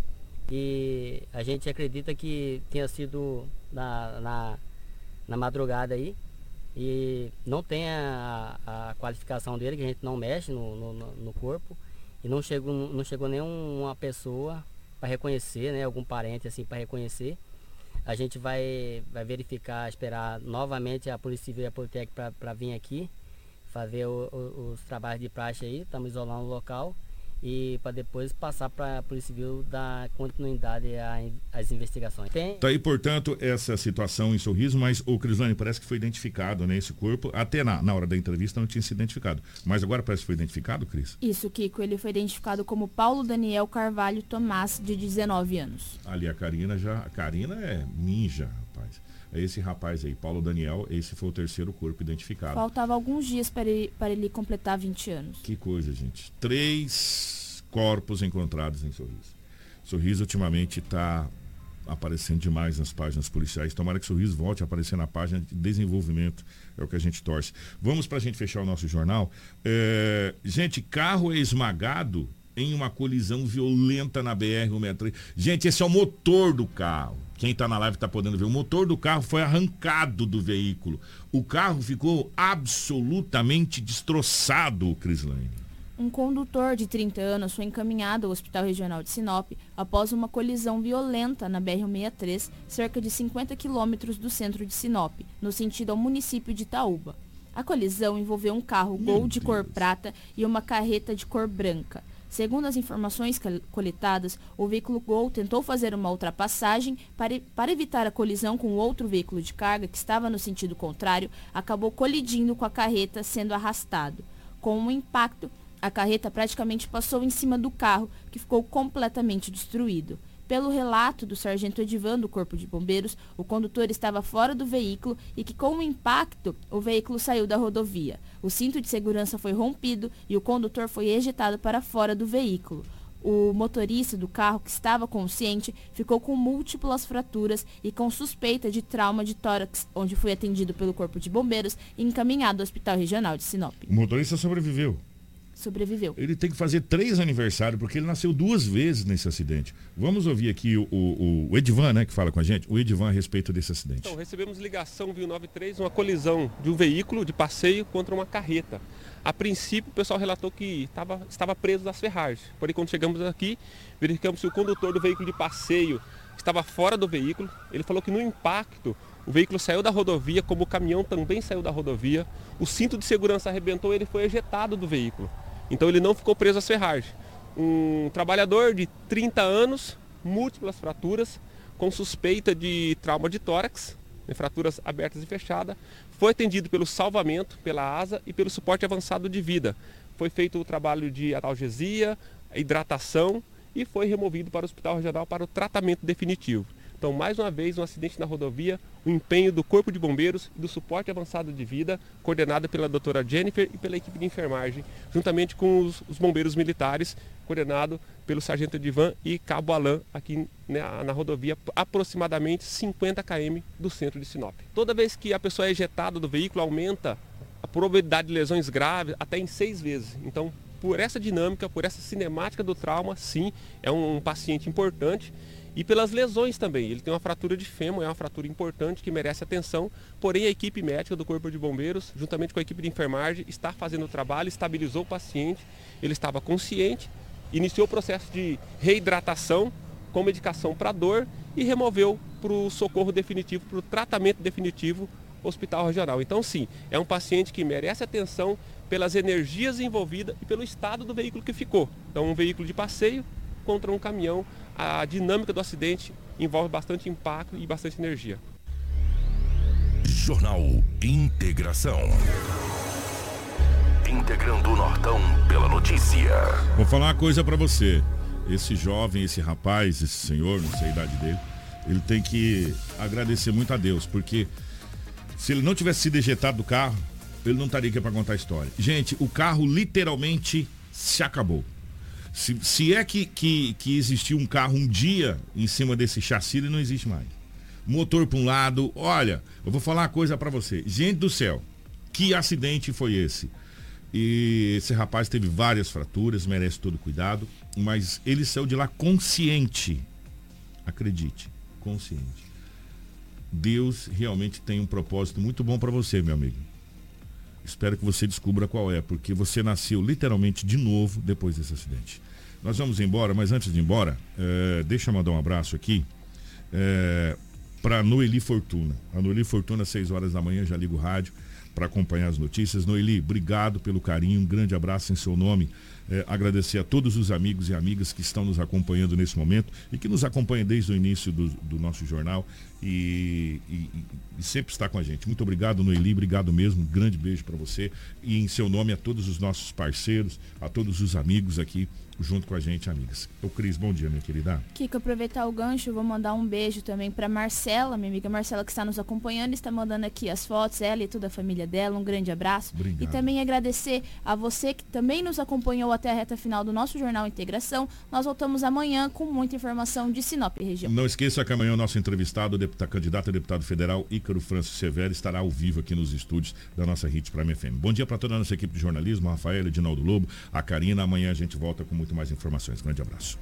Speaker 18: e a gente acredita que tenha sido na, na, na madrugada aí. E não tem a, a, qualificação dele, que a gente não mexe no, no, no corpo. E não chegou, não chegou nenhuma pessoa para reconhecer, né? Algum parente assim para reconhecer. A gente vai, vai verificar, esperar novamente a Polícia Civil e a Politec para vir aqui, fazer o, o, os trabalhos de praxe aí, estamos isolando o local e para depois passar para a Polícia Civil dar continuidade às investigações.
Speaker 3: Tem... Tá aí, portanto, essa situação em Sorriso, mas o Crislane parece que foi identificado, né, esse corpo, até na, na hora da entrevista não tinha sido identificado, mas agora parece que foi identificado, Cris?
Speaker 7: Isso, Kiko, ele foi identificado como Paulo Daniel Carvalho Tomás, de 19 anos.
Speaker 3: Ali a Karina já, a Karina é ninja, rapaz. É esse rapaz aí, Paulo Daniel, esse foi o terceiro corpo identificado.
Speaker 7: Faltava alguns dias para ele, para ele completar 20 anos.
Speaker 3: Que coisa, gente. Três corpos encontrados em Sorriso. Sorriso ultimamente está aparecendo demais nas páginas policiais. Tomara que Sorriso volte a aparecer na página de desenvolvimento. É o que a gente torce. Vamos para a gente fechar o nosso jornal. É, gente, carro é esmagado em uma colisão violenta na BR-163. Gente, esse é o motor do carro. Quem está na live está podendo ver. O motor do carro foi arrancado do veículo. O carro ficou absolutamente destroçado, Crislane.
Speaker 7: Um condutor de 30 anos foi encaminhado ao Hospital Regional de Sinop após uma colisão violenta na BR-163, cerca de 50 quilômetros do centro de Sinop, no sentido ao município de Itaúba. A colisão envolveu um carro Gol de cor prata e uma carreta de cor branca. Segundo as informações coletadas, o veículo Gol tentou fazer uma ultrapassagem para, para evitar a colisão com outro veículo de carga que estava no sentido contrário, acabou colidindo com a carreta, sendo arrastado. Com o um impacto, a carreta praticamente passou em cima do carro, que ficou completamente destruído. Pelo relato do sargento Edivan do Corpo de Bombeiros, o condutor estava fora do veículo e que, com o impacto, o veículo saiu da rodovia. O cinto de segurança foi rompido e o condutor foi ejetado para fora do veículo. O motorista do carro, que estava consciente, ficou com múltiplas fraturas e com suspeita de trauma de tórax, onde foi atendido pelo Corpo de Bombeiros e encaminhado ao Hospital Regional de Sinop.
Speaker 3: O motorista sobreviveu.
Speaker 7: Sobreviveu.
Speaker 3: Ele tem que fazer três aniversários, porque ele nasceu duas vezes nesse acidente. Vamos ouvir aqui o, o, o Edvan, né, que fala com a gente, o Edvan a respeito desse acidente.
Speaker 19: Então, recebemos ligação via 93, uma colisão de um veículo de passeio contra uma carreta. A princípio, o pessoal relatou que tava, estava preso das ferragens. Porém, quando chegamos aqui, verificamos que o condutor do veículo de passeio estava fora do veículo. Ele falou que no impacto, o veículo saiu da rodovia, como o caminhão também saiu da rodovia. O cinto de segurança arrebentou e ele foi ejetado do veículo. Então ele não ficou preso às ferragens. Um trabalhador de 30 anos, múltiplas fraturas, com suspeita de trauma de tórax, né, fraturas abertas e fechadas, foi atendido pelo salvamento, pela asa e pelo suporte avançado de vida. Foi feito o trabalho de analgesia, hidratação e foi removido para o Hospital Regional para o tratamento definitivo. Então, mais uma vez, um acidente na rodovia, o empenho do Corpo de Bombeiros e do suporte avançado de vida, coordenado pela doutora Jennifer e pela equipe de enfermagem, juntamente com os, os bombeiros militares, coordenado pelo sargento Divan e cabo Alain, aqui né, na rodovia, aproximadamente 50 km do centro de Sinop. Toda vez que a pessoa é ejetada do veículo, aumenta a probabilidade de lesões graves até em seis vezes. Então, por essa dinâmica, por essa cinemática do trauma, sim, é um, um paciente importante e pelas lesões também. Ele tem uma fratura de fêmur, é uma fratura importante que merece atenção, porém a equipe médica do Corpo de Bombeiros, juntamente com a equipe de enfermagem, está fazendo o trabalho, estabilizou o paciente, ele estava consciente, iniciou o processo de reidratação com medicação para dor e removeu para o socorro definitivo, para o tratamento definitivo hospital regional. Então sim, é um paciente que merece atenção pelas energias envolvidas e pelo estado do veículo que ficou. Então um veículo de passeio contra um caminhão a dinâmica do acidente envolve bastante impacto e bastante energia.
Speaker 6: Jornal Integração. Integrando o Nortão pela notícia.
Speaker 3: Vou falar uma coisa para você. Esse jovem, esse rapaz, esse senhor, não sei a idade dele, ele tem que agradecer muito a Deus, porque se ele não tivesse sido ejetado do carro, ele não estaria aqui para contar a história. Gente, o carro literalmente se acabou. Se, se é que, que, que existiu um carro um dia em cima desse chassi, ele não existe mais. Motor para um lado. Olha, eu vou falar uma coisa para você. Gente do céu, que acidente foi esse? E esse rapaz teve várias fraturas, merece todo cuidado, mas ele saiu de lá consciente. Acredite, consciente. Deus realmente tem um propósito muito bom para você, meu amigo. Espero que você descubra qual é, porque você nasceu literalmente de novo depois desse acidente. Nós vamos embora, mas antes de ir embora, é, deixa eu mandar um abraço aqui é, para Noeli Fortuna. A Noeli Fortuna, às 6 horas da manhã, já liga o rádio para acompanhar as notícias. Noeli, obrigado pelo carinho, um grande abraço em seu nome. É, agradecer a todos os amigos e amigas que estão nos acompanhando nesse momento e que nos acompanham desde o início do, do nosso jornal e, e, e, sempre está com a gente. Muito obrigado, Noeli, obrigado mesmo, um grande beijo para você e em seu nome a todos os nossos parceiros, a todos os amigos aqui junto com a gente, amigas. O Cris, bom dia, minha querida.
Speaker 7: Kiko, aproveitar o gancho, vou mandar um beijo também para Marcela, minha amiga Marcela que está nos acompanhando, está mandando aqui as fotos, ela e toda a família dela, um grande abraço.
Speaker 3: Obrigado.
Speaker 7: E também agradecer a você que também nos acompanhou até a reta final do nosso Jornal Integração. Nós voltamos amanhã com muita informação de Sinop região.
Speaker 3: Não esqueça que amanhã o nosso entrevistado, deputado, candidato a deputado federal, Ícaro Francis Severo, estará ao vivo aqui nos estúdios da nossa Hits Prime FM. Bom dia para toda a nossa equipe de jornalismo, a Rafael, Edinaldo Lobo, a Karina. Amanhã a gente volta com muito mais informações. Grande abraço.